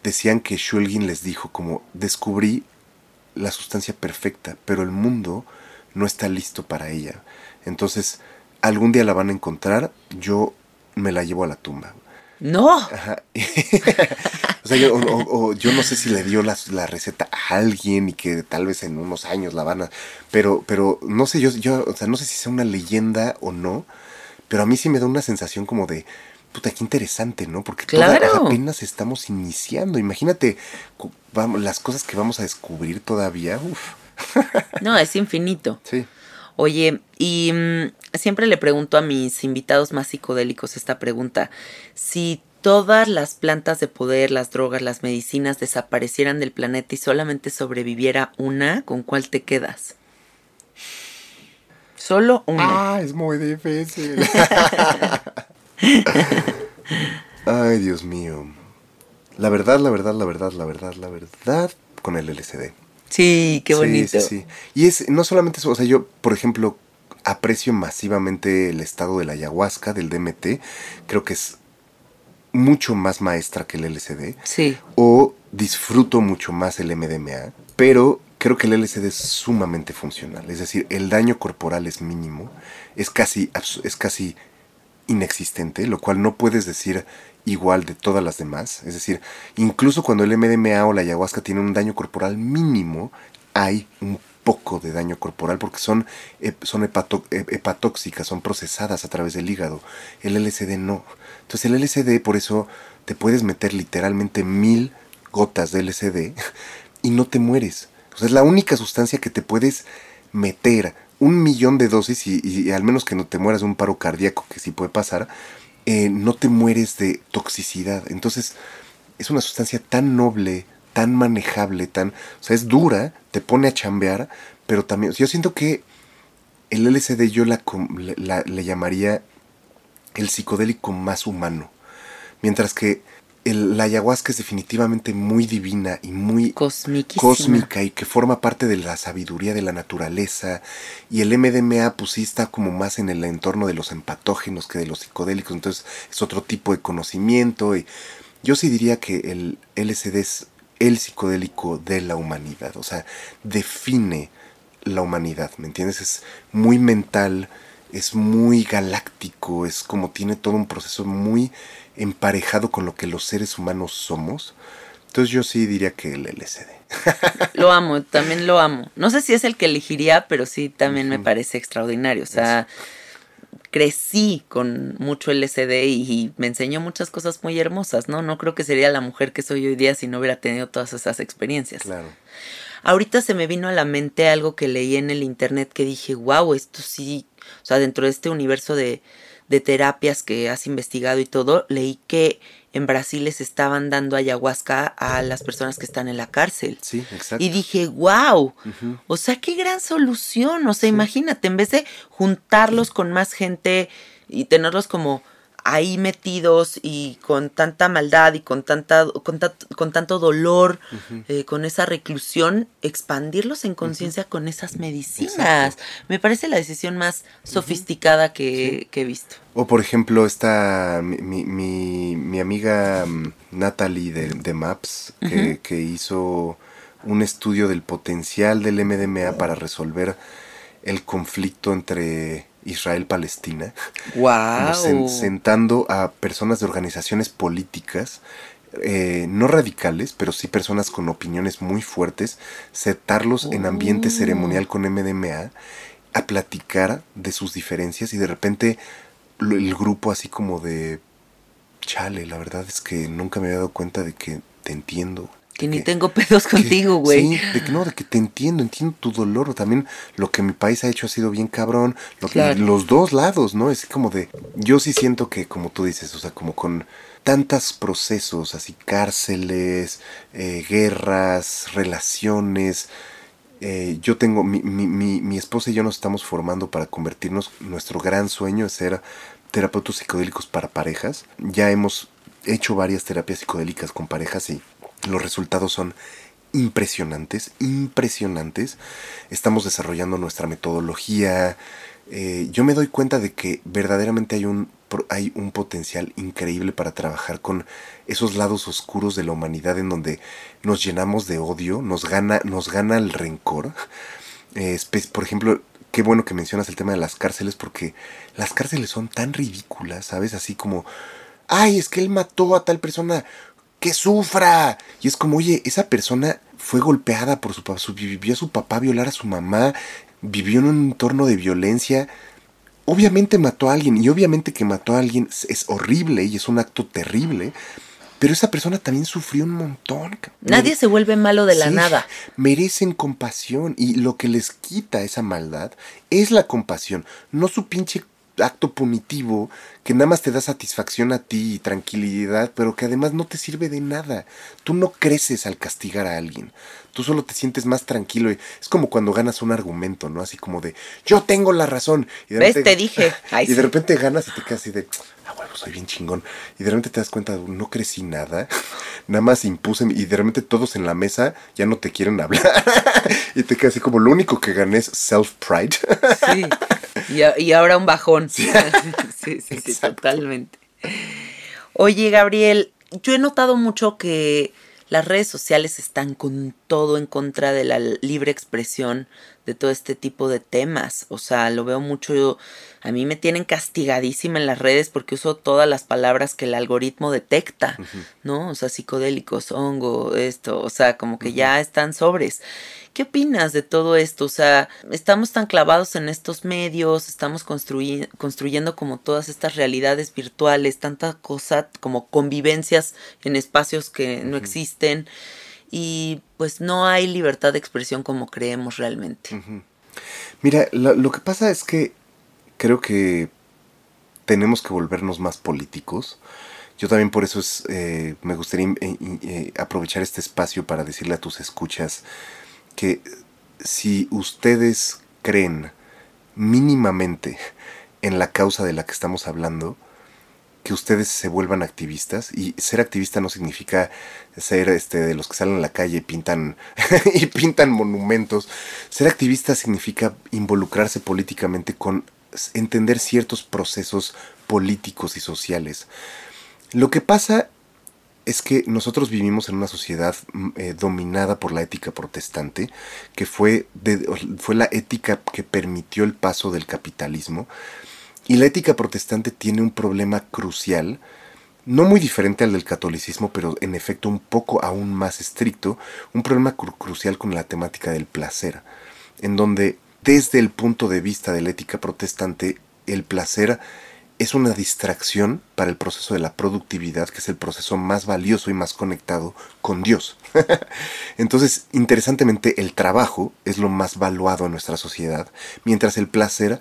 decían que Shulgin les dijo como descubrí la sustancia perfecta, pero el mundo no está listo para ella. Entonces, algún día la van a encontrar, yo me la llevo a la tumba. No. o sea, yo, o, yo, no sé si le dio la, la, receta a alguien y que tal vez en unos años la van a. Pero, pero no sé, yo, yo, o sea, no sé si sea una leyenda o no. Pero a mí sí me da una sensación como de. Puta, qué interesante, ¿no? Porque claro. apenas estamos iniciando. Imagínate vamos, las cosas que vamos a descubrir todavía. Uf. no, es infinito. Sí. Oye, y mm, siempre le pregunto a mis invitados más psicodélicos esta pregunta. Si todas las plantas de poder, las drogas, las medicinas desaparecieran del planeta y solamente sobreviviera una, ¿con cuál te quedas? Solo una. Ah, es muy difícil. Ay, Dios mío. La verdad, la verdad, la verdad, la verdad, la verdad, con el LCD. Sí, qué bonito. Sí, sí, sí. Y es no solamente eso, o sea, yo, por ejemplo, aprecio masivamente el estado de la ayahuasca, del DMT. Creo que es mucho más maestra que el LCD. Sí. O disfruto mucho más el MDMA. Pero creo que el LCD es sumamente funcional. Es decir, el daño corporal es mínimo. Es casi, es casi inexistente, lo cual no puedes decir igual de todas las demás. Es decir, incluso cuando el MDMA o la ayahuasca tienen un daño corporal mínimo, hay un poco de daño corporal porque son, son hepatóxicas, son procesadas a través del hígado. El LSD no. Entonces el LSD por eso te puedes meter literalmente mil gotas de LSD y no te mueres. O sea, es la única sustancia que te puedes meter un millón de dosis y, al menos que no te mueras de un paro cardíaco, que sí puede pasar, eh, no te mueres de toxicidad. Entonces es una sustancia tan noble, tan manejable, tan... O sea, es dura, te pone a chambear, pero también... Yo siento que el LSD yo la, le llamaría el psicodélico más humano. Mientras que la ayahuasca es definitivamente muy divina y muy cósmica y que forma parte de la sabiduría de la naturaleza. Y el MDMA pues sí está como más en el entorno de los empatógenos que de los psicodélicos. Entonces es otro tipo de conocimiento. Y yo sí diría que el LSD es el psicodélico de la humanidad. O sea, define la humanidad, ¿me entiendes? Es muy mental, es muy galáctico, es como tiene todo un proceso muy emparejado con lo que los seres humanos somos. Entonces yo sí diría que el LSD. Lo amo, también lo amo. No sé si es el que elegiría, pero sí también me parece extraordinario. O sea, crecí con mucho LSD y, me enseñó muchas cosas muy hermosas, ¿no? No creo que sería la mujer que soy hoy día si no hubiera tenido todas esas experiencias. Claro. Ahorita se me vino a la mente algo que leí en el internet que dije, wow, esto sí, o sea, dentro de este universo de, de terapias que has investigado y todo, leí que en Brasil les estaban dando ayahuasca a las personas que están en la cárcel. Sí, exacto. Y dije, wow, o sea, qué gran solución. O sea, imagínate, en vez de juntarlos con más gente y tenerlos como ahí metidos y con tanta maldad y con tanta con, con tanto dolor, eh, con esa reclusión, expandirlos en conciencia con esas medicinas. Me parece la decisión más sofisticada que, he visto. O por ejemplo, esta mi, mi, mi amiga mm, Natalie de, de Maps, que, que hizo un estudio del potencial del MDMA para resolver el conflicto entre Israel-Palestina. Wow. sentando a personas de organizaciones políticas, eh, no radicales, pero sí personas con opiniones muy fuertes, sentarlos en ambiente oh. ceremonial con MDMA, a platicar de sus diferencias y de repente el grupo así como de, chale, la verdad es que nunca me había dado cuenta de que te entiendo. Que ni tengo pedos contigo, güey. Sí, de que no, de que te entiendo, entiendo tu dolor. También lo que mi país ha hecho ha sido bien cabrón. Lo que, Los dos lados, ¿no? Es como de. Yo sí siento que, como tú dices, o sea, como con tantos procesos, así cárceles, eh, guerras, relaciones. Eh, yo tengo, mi, mi, mi, esposa y yo nos estamos formando para convertirnos, nuestro gran sueño es ser terapeutas psicodélicos para parejas. Ya hemos hecho varias terapias psicodélicas con parejas y los resultados son impresionantes, impresionantes. Estamos desarrollando nuestra metodología. Eh, yo me doy cuenta de que verdaderamente hay un, hay un potencial increíble para trabajar con esos lados oscuros de la humanidad en donde nos llenamos de odio, nos gana, nos gana el rencor. Eh, por ejemplo, qué bueno que mencionas el tema de las cárceles porque las cárceles son tan ridículas, ¿sabes? Así como, ay, es que él mató a tal persona que sufra. Y es como, oye, esa persona fue golpeada por su papá, vivió a su papá violar a su mamá, vivió en un entorno de violencia. Obviamente mató a alguien, y obviamente que mató a alguien es horrible y es un acto terrible, pero esa persona también sufrió un montón. Nadie se vuelve malo de la nada. Merecen compasión y lo que les quita esa maldad es la compasión, no su pinche acto punitivo que nada más te da satisfacción a ti y tranquilidad, pero que además no te sirve de nada. Tú no creces al castigar a alguien. Tú solo te sientes más tranquilo. Es como cuando ganas un argumento, ¿no? Así como de, yo tengo la razón. Y ¿Ves? te dije. y de repente ganas y te quedas así de, ah, bueno, soy bien chingón. Y de repente te das cuenta, no crecí nada. Nada más impuse y de repente todos en la mesa ya no te quieren hablar. y te quedas así como, lo único que gané es self-pride. sí. Y, ahora un bajón. Sí, sí, sí, totalmente. Oye, Gabriel, yo he notado mucho que las redes sociales están con todo en contra de la libre expresión de todo este tipo de temas. O sea, lo veo mucho. A mí me tienen castigadísima en las redes porque uso todas las palabras que el algoritmo detecta, ¿no? O sea, psicodélicos, hongo, esto. O sea, como que ya están sobres. ¿Qué opinas de todo esto? O sea, estamos tan clavados en estos medios, estamos construyendo como todas estas realidades virtuales, tanta cosa como convivencias en espacios que no existen y pues no hay libertad de expresión como creemos realmente. Mira, lo, que pasa es que creo que tenemos que volvernos más políticos. Yo también por eso es, eh, me gustaría eh, eh, aprovechar este espacio para decirle a tus escuchas que si ustedes creen mínimamente en la causa de la que estamos hablando, que ustedes se vuelvan activistas y ser activista no significa ser este de los que salen a la calle y pintan y pintan monumentos. Ser activista significa involucrarse políticamente con entender ciertos procesos políticos y sociales. Lo que pasa es que nosotros vivimos en una sociedad mm, eh, dominada por la ética protestante, que fue, fue la ética que permitió el paso del capitalismo. Y la ética protestante tiene un problema crucial, no muy diferente al del catolicismo, pero en efecto un poco aún más estricto, un problema crucial con la temática del placer, en donde desde el punto de vista de la ética protestante, el placer es una distracción para el proceso de la productividad, que es el proceso más valioso y más conectado con Dios. Entonces, interesantemente, el trabajo es lo más valuado en nuestra sociedad, mientras el placer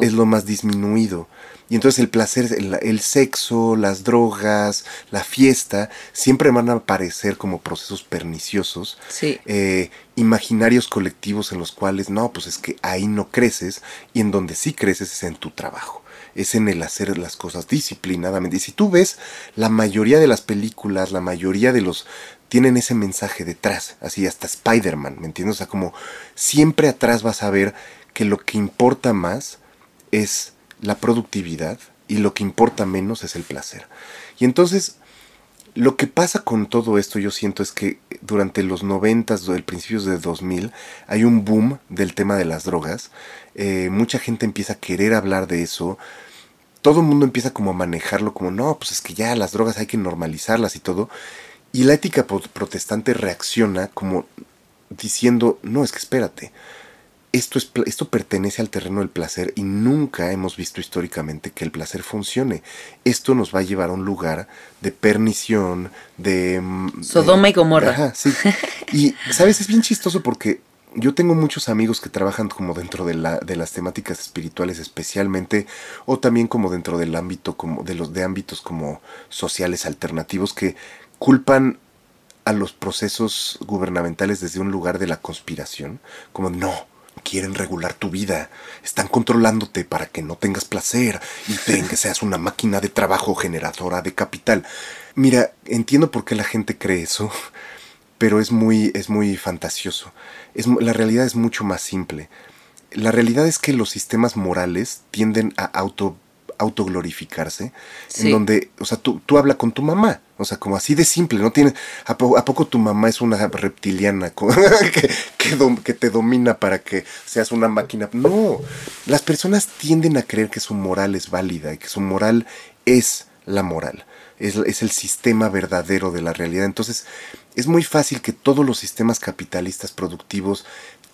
es lo más disminuido. Y entonces el placer, el, sexo, las drogas, la fiesta, siempre van a aparecer como procesos perniciosos, eh, imaginarios colectivos en los cuales, no, pues es que ahí no creces y en donde sí creces es en tu trabajo es en el hacer las cosas disciplinadamente. Y si tú ves, la mayoría de las películas, la mayoría de los tienen ese mensaje detrás, así hasta Spider-Man, ¿me entiendes? O sea, como siempre atrás vas a ver que lo que importa más es la productividad y lo que importa menos es el placer. Y entonces, lo que pasa con todo esto, yo siento, es que durante los 90, el principios de 2000, hay un boom del tema de las drogas. Eh, mucha gente empieza a querer hablar de eso todo el mundo empieza como a manejarlo como, no, pues es que ya las drogas hay que normalizarlas y todo. Y la ética protestante reacciona como diciendo, no, es que espérate, esto, es, esto pertenece al terreno del placer y nunca hemos visto históricamente que el placer funcione. Esto nos va a llevar a un lugar de pernición, de... Mm, Sodoma y Gomorra. Ajá, sí. Y, ¿sabes? Es bien chistoso porque yo tengo muchos amigos que trabajan como dentro de, la, de las temáticas espirituales especialmente o también como dentro del ámbito como de los de ámbitos como sociales alternativos que culpan a los procesos gubernamentales desde un lugar de la conspiración como no quieren regular tu vida, están controlándote para que no tengas placer y que seas una máquina de trabajo generadora de capital. Mira, entiendo por qué la gente cree eso, pero es muy, es muy fantasioso. Es, la realidad es mucho más simple. La realidad es que los sistemas morales tienden a auto autoglorificarse, en donde, o sea, tú, tú hablas con tu mamá, o sea, como así de simple, ¿no? Tienes, ¿a, poco tu mamá es una reptiliana que, que, te domina para que seas una máquina? No, las personas tienden a creer que su moral es válida y que su moral es la moral, es, es el sistema verdadero de la realidad. Entonces, es muy fácil que todos los sistemas capitalistas productivos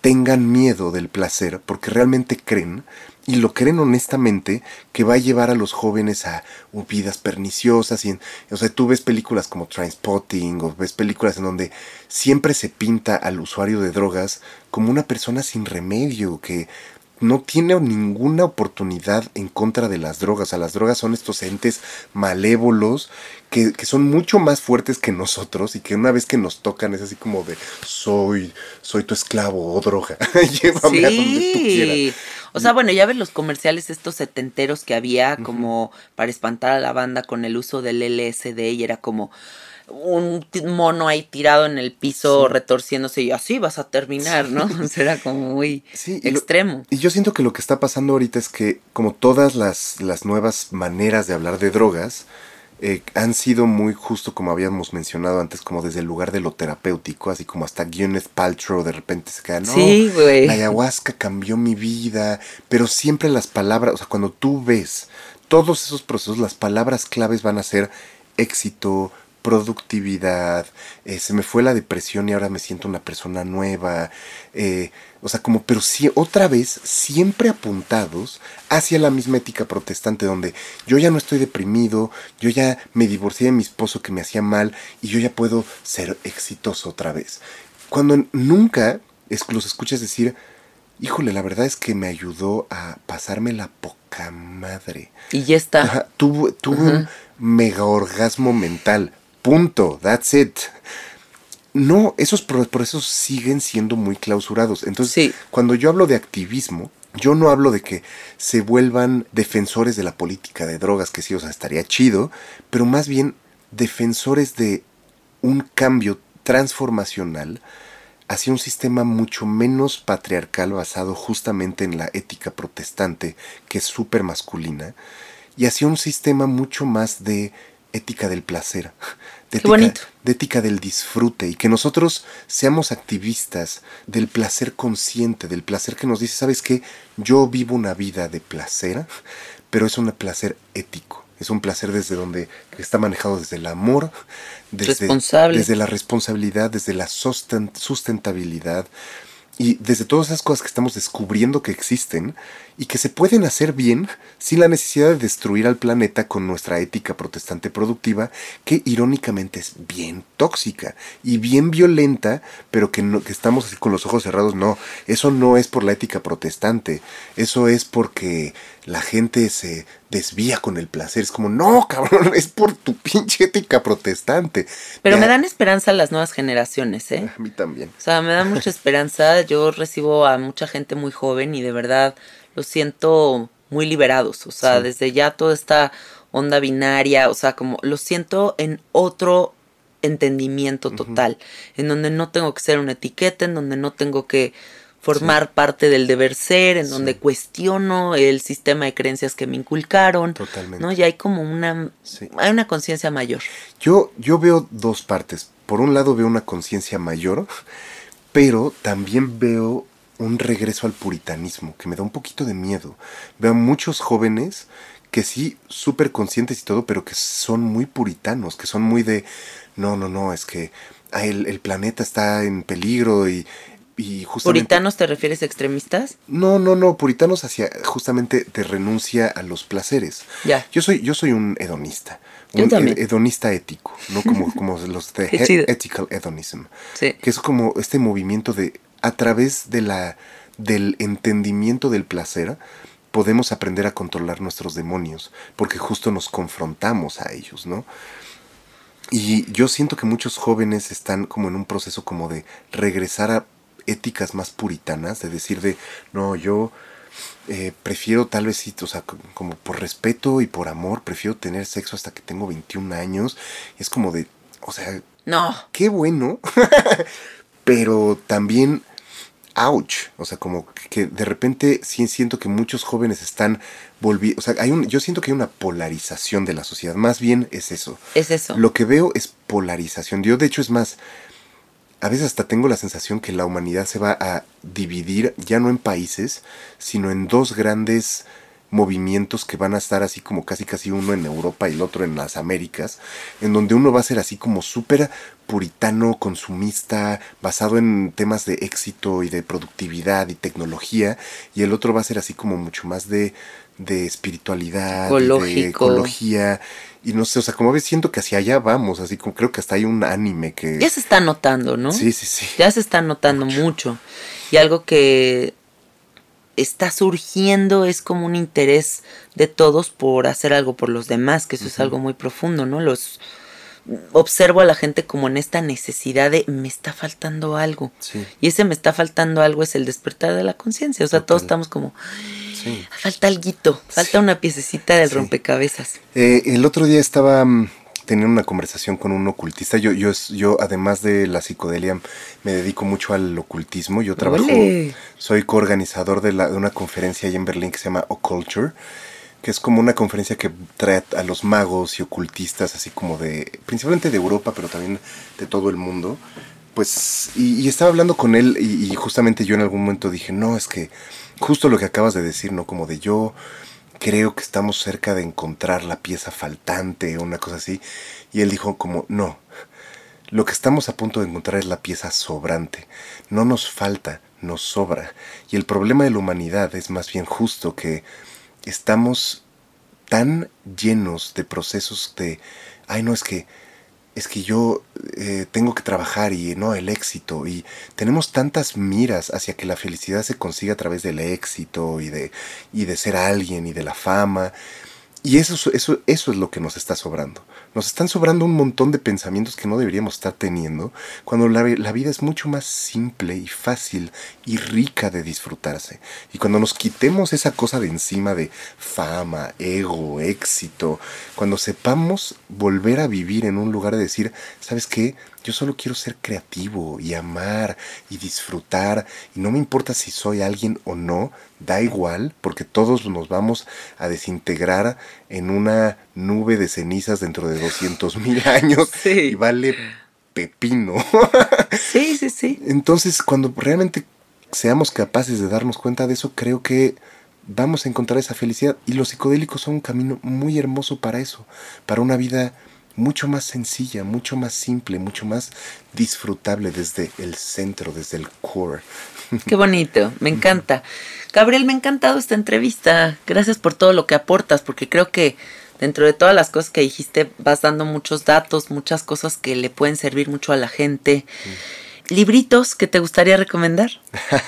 tengan miedo del placer porque realmente creen y lo creen honestamente que va a llevar a los jóvenes a vidas perniciosas y o sea tú ves películas como Trainspotting o ves películas en donde siempre se pinta al usuario de drogas como una persona sin remedio que no tiene ninguna oportunidad en contra de las drogas. O sea, las drogas son estos entes malévolos que, que, son mucho más fuertes que nosotros y que una vez que nos tocan es así como de soy, soy tu esclavo o droga. Llévame a donde tú quieras. O sea, bueno, ya ves los comerciales estos setenteros que había como para espantar a la banda con el uso del LSD y era como un mono ahí tirado en el piso retorciéndose y así vas a terminar, ¿no? Será como muy extremo. y yo siento que lo que está pasando ahorita es que como todas las, las nuevas maneras de hablar de drogas, eh, han sido muy justo como habíamos mencionado antes, como desde el lugar de lo terapéutico, así como hasta Gwyneth Paltrow de repente se queda, no, sí, la ayahuasca cambió mi vida, pero siempre las palabras, o sea, cuando tú ves todos esos procesos, las palabras claves van a ser éxito, productividad, eh, se me fue la depresión y ahora me siento una persona nueva, eh, o sea, como, pero sí, otra vez, siempre apuntados hacia la misma ética protestante, donde yo ya no estoy deprimido, yo ya me divorcié de mi esposo que me hacía mal y yo ya puedo ser exitoso otra vez. Cuando nunca los escuchas decir, híjole, la verdad es que me ayudó a pasarme la poca madre. Y ya está. tuve, un mega orgasmo mental Punto. That's it. No, esos procesos siguen siendo muy clausurados. Entonces, cuando yo hablo de activismo, yo no hablo de que se vuelvan defensores de la política de drogas, que sí, o sea, estaría chido, pero más bien defensores de un cambio transformacional hacia un sistema mucho menos patriarcal basado justamente en la ética protestante, que es súper masculina, y hacia un sistema mucho más de ética del placer, de ética, de ética del disfrute y que nosotros seamos activistas del placer consciente, del placer que nos dice, ¿sabes qué? Yo vivo una vida de placer, pero es un placer ético. Es un placer desde donde está manejado desde el amor, desde, desde la responsabilidad, desde la sustentabilidad, y desde todas esas cosas que estamos descubriendo que existen y que se pueden hacer bien sin la necesidad de destruir al planeta con nuestra ética protestante productiva, que irónicamente es bien tóxica y bien violenta, pero que, no, que estamos así con los ojos cerrados. No, eso no es por la ética protestante, eso es porque la gente se desvía con el placer. Es como, no, cabrón, es por tu pinche ética protestante. Pero me dan esperanza las nuevas generaciones, ¿eh? A mí también. O sea, me da mucha esperanza. Yo recibo a mucha gente muy joven y de verdad los siento muy liberados. O sea, desde ya toda esta onda binaria, o sea, como lo siento en otro entendimiento total, en donde no tengo que ser una etiqueta, en donde no tengo que formar parte del deber ser, en donde cuestiono el sistema de creencias que me inculcaron. Totalmente. ¿no? Y hay como una, hay una conciencia mayor. Yo, yo veo dos partes. Por un lado veo una conciencia mayor, pero también veo un regreso al puritanismo, que me da un poquito de miedo. Veo a muchos jóvenes que sí, súper conscientes y todo, pero que son muy puritanos, que son muy de, no, no, no, es que el, el planeta está en peligro y ¿Puritanos te refieres a extremistas? No, no, no, puritanos hacia justamente de renuncia a los placeres. Ya. Yo soy, yo soy un hedonista. Un hedonista ético, ¿no? Como, como los de ethical hedonism. Sí. Que es como este movimiento de a través de la del entendimiento del placer podemos aprender a controlar nuestros demonios, porque justo nos confrontamos a ellos, ¿no? Y yo siento que muchos jóvenes están como en un proceso como de regresar a éticas más puritanas, de decir de, no, yo eh, prefiero tal vez, o sea, como por respeto y por amor, prefiero tener sexo hasta que tengo 21 años. es como de, o sea, no. Qué bueno, pero también, ouch, o sea, como que de repente sí siento que muchos jóvenes están volviendo, o sea, hay un, yo siento que hay una polarización de la sociedad, más bien es eso. Es eso. Lo que veo es polarización. Yo, de hecho, es más, a veces hasta tengo la sensación que la humanidad se va a dividir ya no en países, sino en dos grandes movimientos que van a estar así como casi casi uno en Europa y el otro en las Américas, en donde uno va a ser así como súper puritano, consumista, basado en temas de éxito y de productividad y tecnología, y el otro va a ser así como mucho más de, de espiritualidad, de ecología. Y no sé, o sea, como ves, siento que hacia allá vamos, así como creo que hasta hay un anime que... Ya se está notando, ¿no? Sí, sí, sí. Ya se está notando mucho. Y algo que está surgiendo es como un interés de todos por hacer algo por los demás, que eso es algo muy profundo, ¿no? Los observo a la gente como en esta necesidad de me está faltando algo. Y ese me está faltando algo es el despertar de la conciencia. O sea, todos estamos como falta algo, falta una piececita del rompecabezas. Eh, el otro día estaba mm, teniendo una conversación con un ocultista. Yo, yo, yo, además de la psicodelia, me dedico mucho al ocultismo. Yo trabajo, soy coorganizador de, la, de una conferencia ahí en Berlín que se llama Occulture, que es como una conferencia que trae a los magos y ocultistas, así como de, principalmente de Europa, pero también de todo el mundo. Pues, y, estaba hablando con él y, y justamente yo en algún momento dije, no, es que justo lo que acabas de decir, ¿no? Como de yo creo que estamos cerca de encontrar la pieza faltante o una cosa así. Y él dijo como, no, lo que estamos a punto de encontrar es la pieza sobrante. No nos falta, nos sobra. Y el problema de la humanidad es más bien justo que estamos tan llenos de procesos de, ay no, es que es que yo eh, tengo que trabajar y no el éxito. Y tenemos tantas miras hacia que la felicidad se consiga a través del éxito y de, y de ser alguien y de la fama y eso, eso, eso es lo que nos está sobrando. Nos están sobrando un montón de pensamientos que no deberíamos estar teniendo cuando la, la, vida es mucho más simple y fácil y rica de disfrutarse. Y cuando nos quitemos esa cosa de encima de fama, ego, éxito, cuando sepamos volver a vivir en un lugar de decir, ¿sabes qué? Yo solo quiero ser creativo y amar y disfrutar y no me importa si soy alguien o no, da igual porque todos nos vamos a desintegrar en una nube de cenizas dentro de 200 mil años y vale pepino. sí, sí, sí. Entonces cuando realmente seamos capaces de darnos cuenta de eso, creo que vamos a encontrar esa felicidad y los psicodélicos son un camino muy hermoso para eso, para una vida mucho más sencilla, mucho más simple, mucho más disfrutable desde el centro, desde el core. Qué bonito, me encanta. Gabriel, me ha encantado esta entrevista. Gracias por todo lo que aportas, porque creo que dentro de todas las cosas que dijiste vas dando muchos datos, muchas cosas que le pueden servir mucho a la gente libritos que te gustaría recomendar.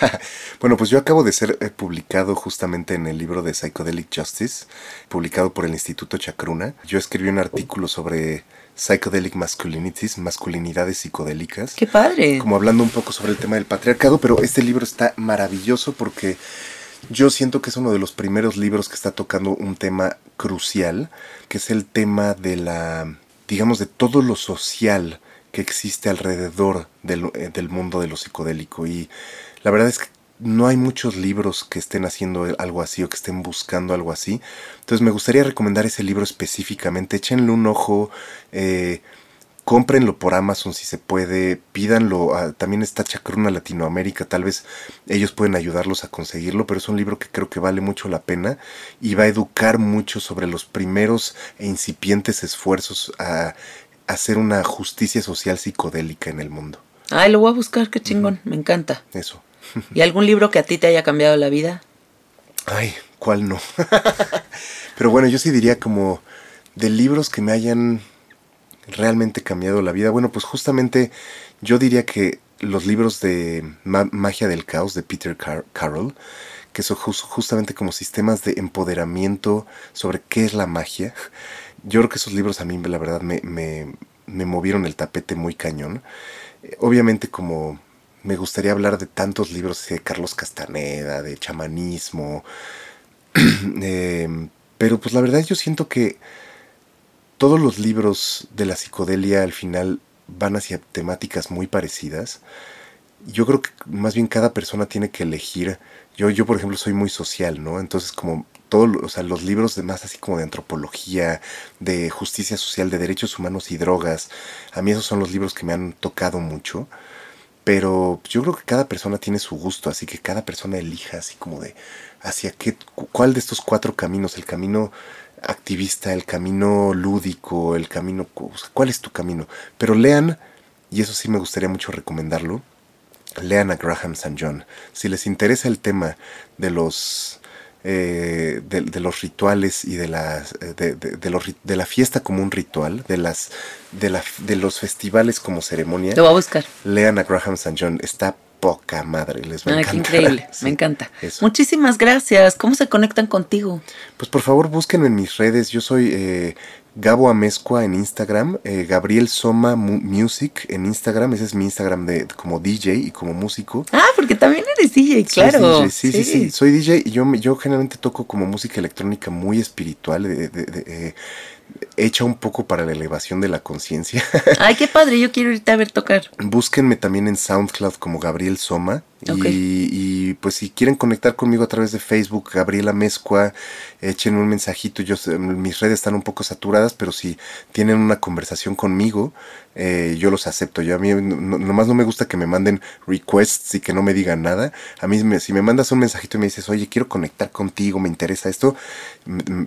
bueno, pues yo acabo de ser eh, publicado justamente en el libro de Psychedelic Justice, publicado por el Instituto Chacruna. Yo escribí un artículo sobre Psychedelic Masculinities, masculinidades psicodélicas. ¡Qué padre! Como hablando un poco sobre el tema del patriarcado, pero este libro está maravilloso porque yo siento que es uno de los primeros libros que está tocando un tema crucial, que es el tema de la, digamos, de todo lo social que existe alrededor eh, del, mundo de lo psicodélico. Y la verdad es que no hay muchos libros que estén haciendo algo así o que estén buscando algo así. Entonces me gustaría recomendar ese libro específicamente. Échenle un ojo. Eh, cómprenlo por Amazon si se puede, pídanlo, también está Chacruna Latinoamérica, tal vez ellos pueden ayudarlos a conseguirlo, pero es un libro que creo que vale mucho la pena y va a educar mucho sobre los primeros e incipientes esfuerzos a hacer una justicia social psicodélica en el mundo. Ay, lo voy a buscar, qué chingón, me encanta. Eso. ¿Y algún libro que a ti te haya cambiado la vida? Ay, ¿cuál no? Pero bueno, yo sí diría como de libros que me hayan realmente cambiado la vida. Bueno, pues justamente yo diría que los libros de Magia del Caos de Peter Carroll, que son justamente como sistemas de empoderamiento sobre qué es la magia, yo creo que esos libros a mí, la verdad, me, me, me movieron el tapete muy cañón. Obviamente como me gustaría hablar de tantos libros de Carlos Castaneda, de chamanismo, em, pero pues la verdad yo siento que todos los libros de la psicodelia al final van hacia temáticas muy parecidas. Yo creo que más bien cada persona tiene que elegir. Yo, yo por ejemplo, soy muy social, ¿no? Entonces, como todos o sea, los libros de más así como de antropología, de justicia social, de derechos humanos y drogas, a mí esos son los libros que me han tocado mucho. pero yo creo que cada persona tiene su gusto, así que cada persona elija así como de hacia qué, cuál de estos cuatro caminos, el camino activista, el camino lúdico, el camino, cuál es tu camino. Pero lean, y eso sí me gustaría mucho recomendarlo, lean a Graham St. John. Si les interesa el tema de los eh, de, los rituales y de, las, eh, de, de, la fiesta como un ritual, de, las, de, la, de los festivales como ceremonia. Lo voy a buscar. Lean a Graham St. John, está poca madre, les va a encantar. increíble, me encanta. Muchísimas gracias. ¿Cómo se conectan contigo? Pues por favor búsquenme en mis redes. Yo soy eh, Gabo Amezcua en Instagram, eh, Gabriel Soma Music en Instagram, ese es mi Instagram de como DJ y como músico. Ah, porque también eres DJ, claro. Sí, sí, sí, soy DJ y yo, yo generalmente toco como música electrónica muy espiritual, de, eh, hecha un poco para la elevación de la conciencia. Ay, qué padre, yo quiero irte a ver tocar. Búsquenme también en SoundCloud como Gabriel Soma. Y, pues si quieren conectar conmigo a través de Facebook, Gabriela Mezcua, echen un mensajito. Yo, mis redes están un poco saturadas, pero si tienen una conversación conmigo, eh, yo los acepto. Yo a mí nomás no me gusta que me manden requests y que no me digan nada. A mí si me mandas un mensajito y me dices, oye, quiero conectar contigo, me interesa esto,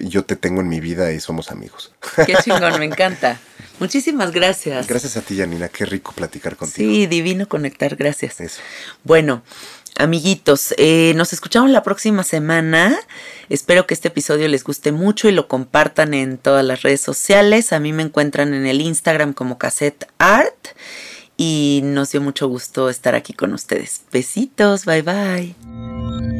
yo te tengo en mi vida y somos amigos. Qué chingón, me encanta. Muchísimas gracias. Gracias a ti, Janina. Qué rico platicar contigo. Sí, divino conectar. Gracias. Eso. Bueno, amiguitos, eh, nos escuchamos la próxima semana. Espero que este episodio les guste mucho y lo compartan en todas las redes sociales. A mí me encuentran en el Instagram como Cassette Art. Y nos dio mucho gusto estar aquí con ustedes. Besitos, bye bye.